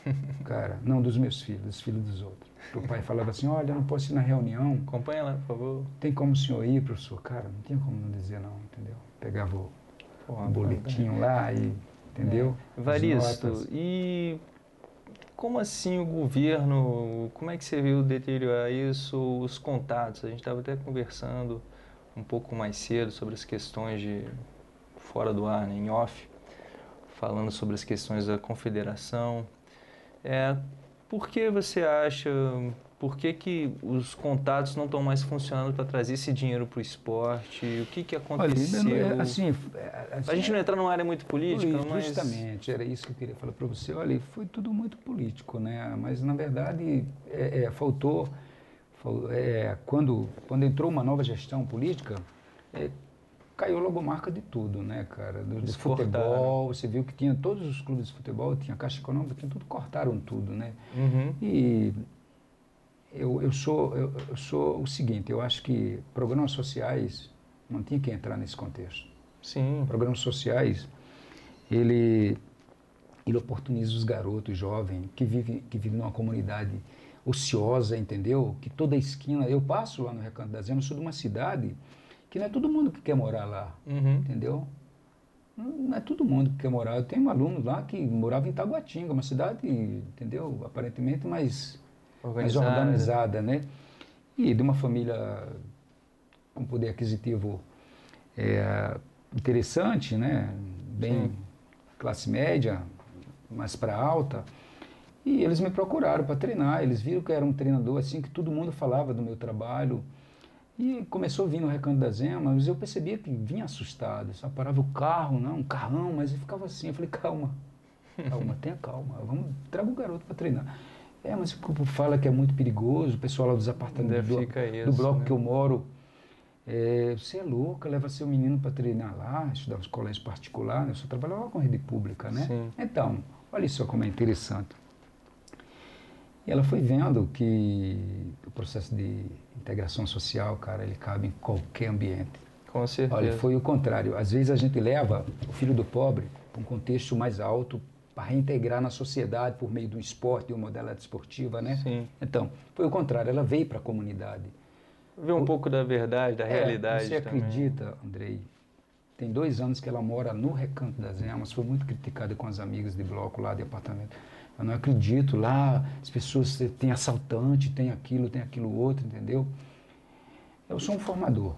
Cara, não dos meus filhos, dos filhos dos outros. O pai falava assim: Olha, eu não posso ir na reunião. Acompanha lá, por favor. Tem como o senhor ir, professor? Cara, não tinha como não dizer não, entendeu? Pegava o, Porra, um boletim lá e. Entendeu? É. Varisto, e como assim o governo, como é que você viu deteriorar isso, os contatos? A gente estava até conversando um pouco mais cedo sobre as questões de fora do ar, né, em off falando sobre as questões da confederação. É, por que você acha, por que, que os contatos não estão mais funcionando para trazer esse dinheiro para o esporte? O que, que aconteceu? Olha, assim, assim, a gente não entrar numa área muito política, político, mas... Justamente, era isso que eu queria falar para você. Olha, foi tudo muito político, né? Mas, na verdade, é, é, faltou... É, quando, quando entrou uma nova gestão política, é, caiu a logomarca de tudo, né, cara? Do, do futebol, você viu que tinha todos os clubes de futebol, tinha Caixa Econômica, tinha tudo, cortaram tudo, né? Uhum. E eu, eu, sou, eu, eu, sou o seguinte, eu acho que programas sociais não tinha que entrar nesse contexto. Sim. Programas sociais, ele, ele oportuniza os garotos jovens que vivem que vive numa comunidade ociosa, entendeu? Que toda esquina, eu passo lá no Recanto das Emas, sou de uma cidade que não é todo mundo que quer morar lá, uhum. entendeu? Não é todo mundo que quer morar. Eu tenho um aluno lá que morava em Taguatinga, uma cidade, entendeu? Aparentemente mais organizada, mais organizada né? E de uma família com poder aquisitivo é, interessante, né? Bem Sim. classe média, mais para alta. E eles me procuraram para treinar. Eles viram que eu era um treinador assim que todo mundo falava do meu trabalho e começou a vir no Recanto das Emas, eu percebia que vinha assustado, só parava o carro, não, um carrão, mas eu ficava assim, eu falei, calma, calma, tenha calma, vamos, traga o garoto para treinar. É, mas o grupo fala que é muito perigoso, o pessoal lá dos apartamentos do, isso, do, bloco né? que eu moro, é, você é louca, leva seu menino para treinar lá, estudar nos colégios particulares, eu só trabalhava com rede pública, né? Sim. Então, olha só como é interessante. E ela foi vendo que o processo de integração social, cara, ele cabe em qualquer ambiente. Com certeza. Olha, foi o contrário. Às vezes a gente leva o filho do pobre para um contexto mais alto para reintegrar na sociedade por meio do esporte, de uma modalidade esportiva, né? Sim. Então, foi o contrário. Ela veio para a comunidade. Ver um o, pouco da verdade, da é, realidade Você também. acredita, Andrei, tem dois anos que ela mora no Recanto das Emas, foi muito criticada com as amigas de bloco lá de apartamento. Eu não acredito, lá as pessoas têm assaltante, tem aquilo, tem aquilo outro, entendeu? Eu sou um formador.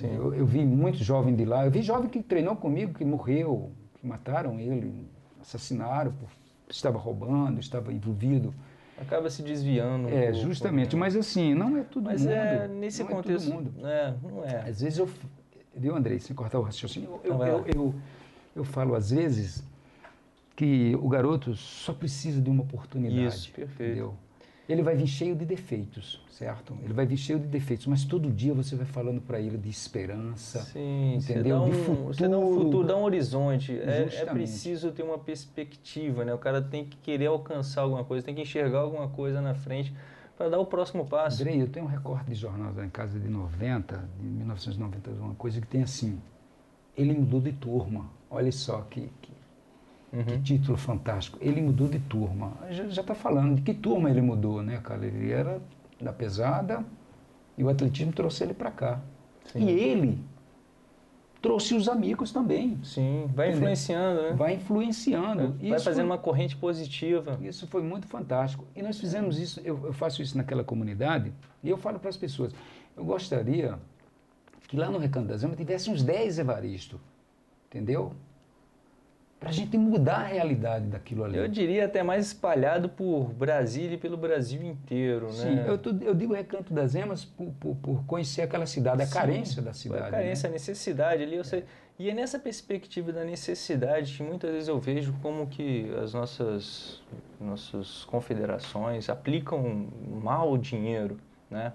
Eu, eu, vi muitos jovens de lá, eu vi jovem que treinou comigo, que morreu, que mataram ele, assassinaram, por, estava roubando, estava envolvido. Acaba se desviando. Um é, pouco, justamente, né? mas assim, não é tudo mas mundo. Mas é nesse não contexto. É, mundo. É, não é. Às vezes eu. Viu, Andrei, sem cortar o raciocínio, eu, eu, eu, eu, eu falo às vezes que o garoto só precisa de uma oportunidade. Isso, perfeito. Entendeu? Ele vai vir cheio de defeitos, certo? Ele vai vir cheio de defeitos, mas todo dia você vai falando para ele de esperança, Sim, entendeu? Um, de futuro. Você dá um futuro, dá um horizonte. É, é, preciso ter uma perspectiva, né? O cara tem que querer alcançar alguma coisa, tem que enxergar alguma coisa na frente para dar o próximo passo. Andrei, eu tenho um recorte de jornal em casa de 90, de 1990, uma coisa que tem assim, ele mudou de turma. Olha só que Uhum. Que título fantástico. Ele mudou de turma. Já está falando de que turma ele mudou, né, cara? Ele era da pesada e o atletismo trouxe ele para cá. Sim. E ele trouxe os amigos também. Sim, vai entendeu? influenciando, né? Vai influenciando. Vai isso fazendo foi, uma corrente positiva. Isso foi muito fantástico. E nós fizemos isso, eu, eu faço isso naquela comunidade, e eu falo para as pessoas, eu gostaria que lá no Recanto da Zama tivesse uns 10 Evaristo, entendeu? Para a gente mudar a realidade daquilo ali. Eu diria até mais espalhado por Brasília e pelo Brasil inteiro, Sim, né? eu, eu digo Recanto das Emas por, por, por, conhecer aquela cidade, a Sim, carência da cidade. A carência, né? a necessidade ali. Eu sei, e é nessa perspectiva da necessidade que muitas vezes eu vejo como que as nossas, nossas confederações aplicam mal o dinheiro, né?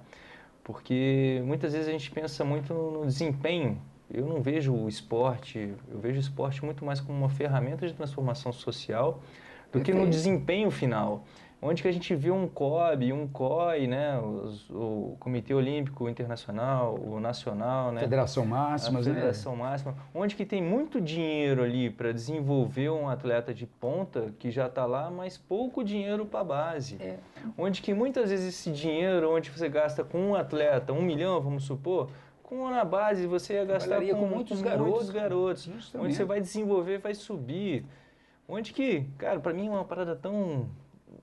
Porque muitas vezes a gente pensa muito no desempenho eu não vejo o esporte, eu vejo o esporte muito mais como uma ferramenta de transformação social do que no desempenho final. Onde que a gente vê um COB, um COI, né, Os, o Comitê Olímpico Internacional, o Nacional, né, Federação Máxima, a Federação né? Máxima, onde que tem muito dinheiro ali para desenvolver um atleta de ponta que já está lá, mas pouco dinheiro para a base. É. Onde que muitas vezes esse dinheiro, onde você gasta com um atleta, um milhão, vamos supor, com na base você ia gastar com, com, muitos garotos, muitos garotos onde você vai desenvolver, vai subir. Onde que, cara, para mim é uma parada tão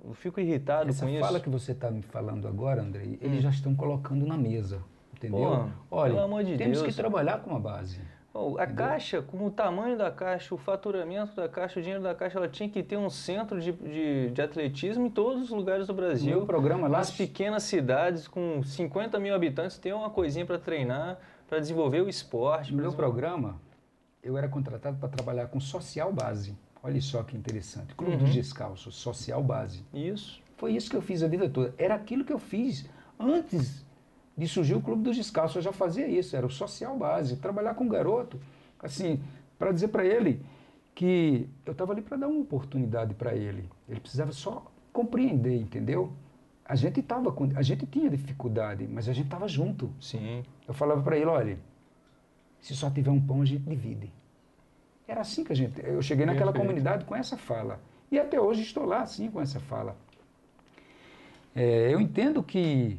eu fico irritado Essa com isso. Essa fala que você está me falando agora, Andrei, eles hum. já estão colocando na mesa, entendeu? Pô, Olha, de temos Deus. que trabalhar com a base. A entendeu? caixa, com o tamanho da caixa, o faturamento da caixa, o dinheiro da caixa, ela tinha que ter um centro de, de, de atletismo em todos os lugares do Brasil. O programa lá. Nas pequenas cidades com 50 mil habitantes, tem uma coisinha para treinar para desenvolver o esporte. No meu programa, eu era contratado para trabalhar com social base. Olha só que interessante. Clube uhum. dos Descalços, social base. Isso. Foi isso que eu fiz a vida toda. Era aquilo que eu fiz antes de surgir o Clube dos Descalços. Eu já fazia isso, era o social base. Trabalhar com um garoto, assim, para dizer para ele que eu estava ali para dar uma oportunidade para ele. Ele precisava só compreender, entendeu? a gente tava com, a gente tinha dificuldade, mas a gente estava junto. Sim. Eu falava para ele, olha, se só tiver um pão a gente divide. Era assim que a gente, eu cheguei naquela Perfeito. comunidade com essa fala e até hoje estou lá assim com essa fala. É, eu entendo que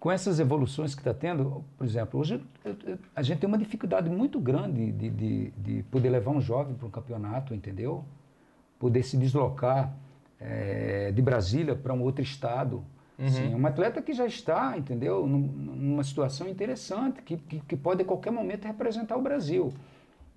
com essas evoluções que está tendo, por exemplo, hoje a gente tem uma dificuldade muito grande de, de, de poder levar um jovem para um campeonato, entendeu? Poder se deslocar é, de Brasília para um outro estado. Uhum. Sim, um atleta que já está, entendeu, numa situação interessante, que, que, que, pode a qualquer momento representar o Brasil.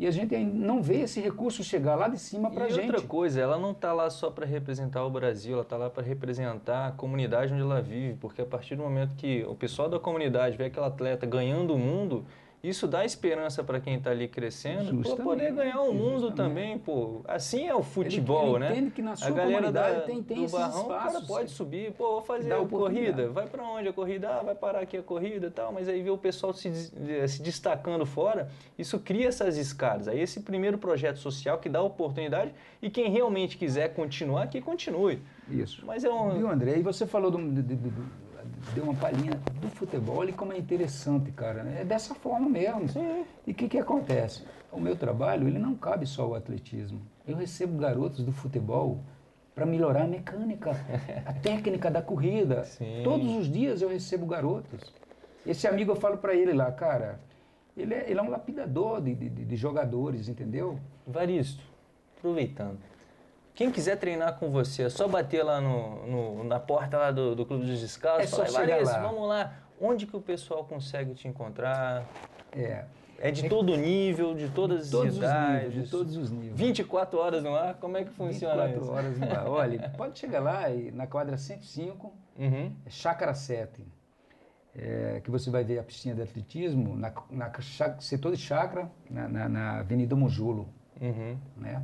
E a gente não vê esse recurso chegar lá de cima para a gente. Outra coisa, ela não está lá só para representar o Brasil, ela está lá para representar a comunidade onde ela vive, porque a partir do momento que o pessoal da comunidade vê aquele atleta ganhando o mundo, isso dá esperança para quem está ali crescendo para poder ganhar o mundo justamente. também, pô. Assim é o futebol, ele, ele né? Entende que na sua a galera da, tem, tem do barrão, espaços, o cara pode subir, pô, vou fazer a corrida. Vai para onde a corrida? Ah, vai parar aqui a corrida e tal. Mas aí vê o pessoal se, se destacando fora, isso cria essas escadas. Aí esse primeiro projeto social que dá oportunidade e quem realmente quiser continuar, que continue. Isso. Mas é um... Viu, André? E você falou do, do, do deu uma palhinha do futebol e como é interessante, cara. Né? É dessa forma mesmo. Sim. E o que, que acontece? O meu trabalho, ele não cabe só ao atletismo. Eu recebo garotos do futebol para melhorar a mecânica, a técnica da corrida. Sim. Todos os dias eu recebo garotos. Esse amigo eu falo para ele lá, cara, Ele é, ele é um lapidador de, de, de jogadores, entendeu? Varisto, aproveitando. Quem quiser treinar com você, é só bater lá no, no na porta lá do, do Clube dos Descalços. É só falar, chegar lá. vamos lá. Onde que o pessoal consegue te encontrar? É. É de todo nível, de todas todos as idades. níveis, de todos os níveis. 24 horas no ar, como é que funciona 24 isso? horas no ar. Olha, pode chegar lá e na quadra 105, Uhum. é Chácara 7, é, que você vai ver a piscina de atletismo na, na setor de chácara, na, na, na Avenida Monjulo, Uhum. né?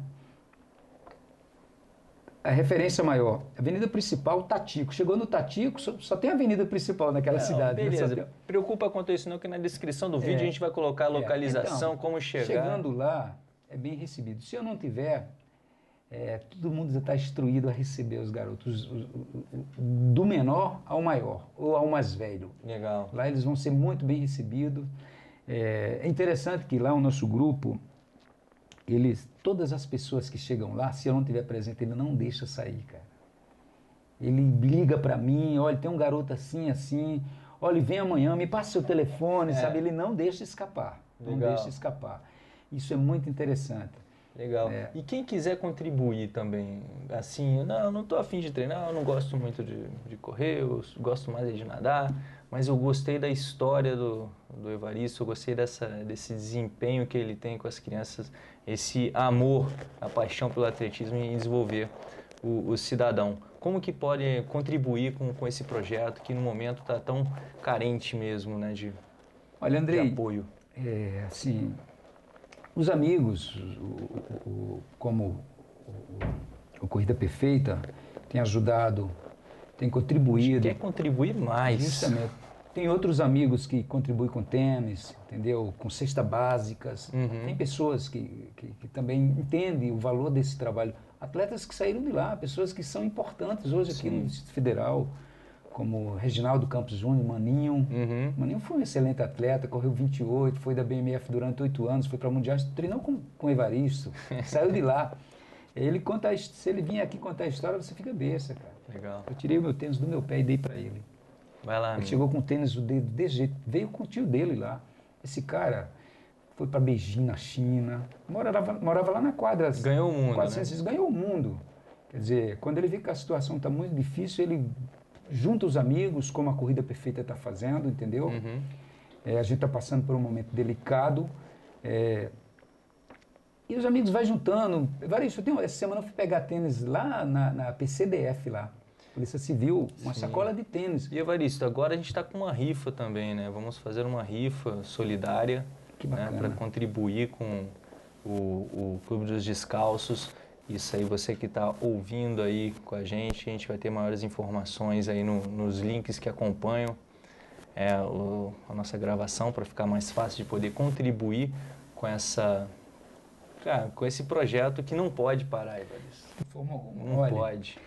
A referência maior, avenida principal, Tatico. Chegou no Tatico, só, só tem a avenida principal naquela Não, cidade. né? Beleza. tem- Preocupa quanto isso não, que na descrição do vídeo É. a gente vai colocar a localização, então, como chegar. Chegando lá, é bem recebido. Se eu não tiver, é, todo mundo já está instruído a receber os garotos, o- o- o- do menor ao maior, ou ao mais velho. Legal. Lá eles vão ser muito bem recebidos. É, é interessante que lá o nosso grupo, eles, todas as pessoas que chegam lá, se eu não tiver presente, ele não deixa sair, cara. Ele liga para mim, olha, tem um garoto assim, assim, olha, vem amanhã, me passa seu telefone, É. sabe? Ele não deixa escapar, não Legal. deixa escapar. Isso é muito interessante. Legal. É. E quem quiser contribuir também, assim, não, eu não estou afim de treinar, eu não gosto muito de, de correr, eu gosto mais de nadar, mas eu gostei da história do, do Evaristo, eu gostei dessa, desse desempenho que ele tem com as crianças, esse amor, a paixão pelo atletismo e desenvolver o, o cidadão. Como que pode contribuir com, com esse projeto que no momento está tão carente mesmo né, de, Olha, de Andrei, apoio? é, assim, os amigos, o- o- como o, Corrida Perfeita, tem ajudado, tem contribuído. Quer contribuir mais? Justamente. Tem outros amigos que contribuem com tênis, entendeu? Com cesta básicas. Uhum. Tem pessoas que, que, que também entendem o valor desse trabalho. Atletas que saíram de lá, pessoas que são importantes hoje aqui Sim. no Distrito Federal, como Reginaldo Campos Júnior, Maninho. Uhum. Maninho foi um excelente atleta, correu 28, foi da BMF durante oito anos, foi para Mundiais, treinou com, com Evaristo, saiu de lá. Ele conta, se ele vir aqui contar a história, você fica besta, cara. Legal. Eu tirei o meu tênis do meu pé e dei para ele. Vai lá, Ele amigo. chegou com o tênis do dedo desse jeito, veio com o tio dele lá. Esse cara foi para Beijing, na China, morava, morava lá na quadra. Ganhou o mundo, 400, ganhou o mundo. Quer dizer, quando ele vê que a situação está muito difícil, ele junta os amigos, como a Corrida Perfeita está fazendo, entendeu? Uhum. É, a gente está passando por um momento delicado. é, e os amigos vai juntando. Tenho, essa semana eu fui pegar tênis lá na, na PCDF lá. Polícia Civil, uma Sim. sacola de tênis. E Evaristo, agora a gente está com uma rifa também, né? Vamos fazer uma rifa solidária né? para contribuir com o, o Clube dos Descalços. Isso aí, você que está ouvindo aí com a gente, a gente vai ter maiores informações aí no- nos links que acompanham é, o- a nossa gravação para ficar mais fácil de poder contribuir com essa cara, com esse projeto que não pode parar, Evaristo. De forma alguma. Não Olha, pode.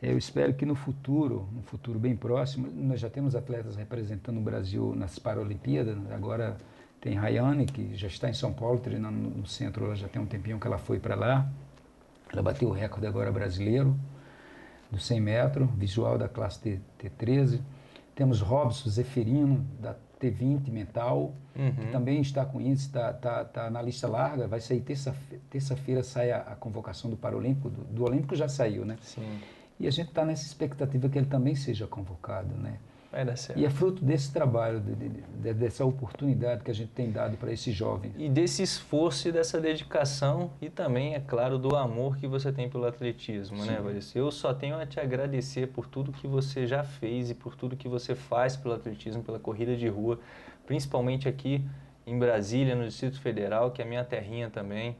Eu espero que no futuro, no futuro bem próximo, nós já temos atletas representando o Brasil nas Paralimpíadas. Agora tem Rayane, que já está em São Paulo, treinando no centro, ela já tem um tempinho que ela foi para lá. Ela bateu o recorde agora brasileiro do 100 metros, visual da classe T, T13. Temos Robson Zeferino, da T20 mental, que Uhum. também está com índice, está tá, tá na lista larga. Vai sair terça-feira, terça-feira sai a, a convocação do Paralímpico, do, do Olímpico já saiu, né? Sim, E a gente está nessa expectativa que ele também seja convocado, né? vai dar certo. E é fruto desse trabalho, de- de- de- dessa oportunidade que a gente tem dado para esse jovem. E desse esforço e dessa dedicação e também, é claro, do amor que você tem pelo atletismo, né, Sim. Varice? Eu só tenho a te agradecer por tudo que você já fez e por tudo que você faz pelo atletismo, pela corrida de rua, principalmente aqui em Brasília, no Distrito Federal, que é a minha terrinha também.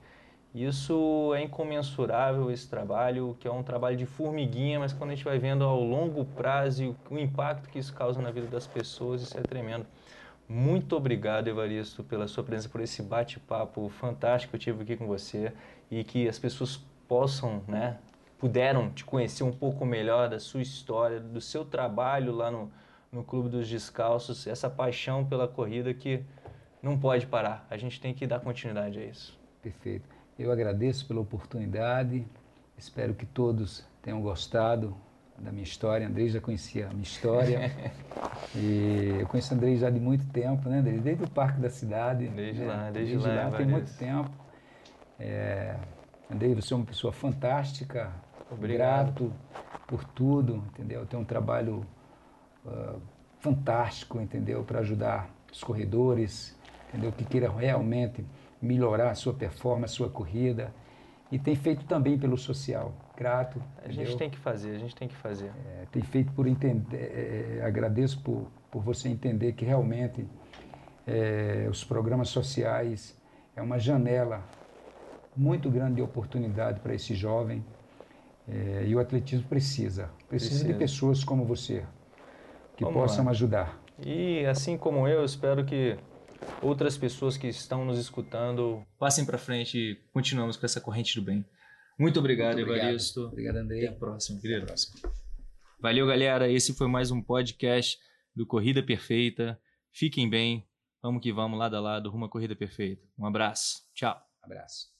Isso é incomensurável, esse trabalho, que é um trabalho de formiguinha, mas quando a gente vai vendo ao longo prazo o impacto que isso causa na vida das pessoas, isso é tremendo. Muito obrigado, Evaristo, pela sua presença, por esse bate-papo fantástico que eu tive aqui com você e que as pessoas possam, né, puderam te conhecer um pouco melhor da sua história, do seu trabalho lá no, no Clube dos Descalços, essa paixão pela corrida que não pode parar. A gente tem que dar continuidade a isso. Perfeito. Eu agradeço pela oportunidade, espero que todos tenham gostado da minha história. Andrei já conhecia a minha história. e eu conheço o Andrei já de muito tempo, né, Andrei? Desde o Parque da Cidade. Desde né? lá, desde, desde lá. lá tem muito tempo. É, Andrei, você é uma pessoa fantástica. Obrigado. Grato por tudo, entendeu? Tem um trabalho uh, fantástico, entendeu? Para ajudar os corredores, entendeu? Que queiram realmente melhorar a sua performance, a sua corrida. E tem feito também pelo social. Grato. A gente entendeu? tem que fazer, a gente tem que fazer. É, tem feito por entender. É, agradeço por, por você entender que realmente é, os programas sociais é uma janela muito grande de oportunidade para esse jovem. É, e o atletismo precisa, precisa, Precisa. de pessoas como você que Vamos possam lá. ajudar. E assim como eu, espero que outras pessoas que estão nos escutando passem para frente e continuamos com essa corrente do bem. Muito obrigado, Muito obrigado. Evaristo. Obrigado, Até André. a próxima, querido. Até a próxima. Valeu, galera. Esse foi mais um podcast do Corrida Perfeita. Fiquem bem. Vamos que vamos, lado a lado, rumo à Corrida Perfeita. Um abraço. Tchau. Abraço.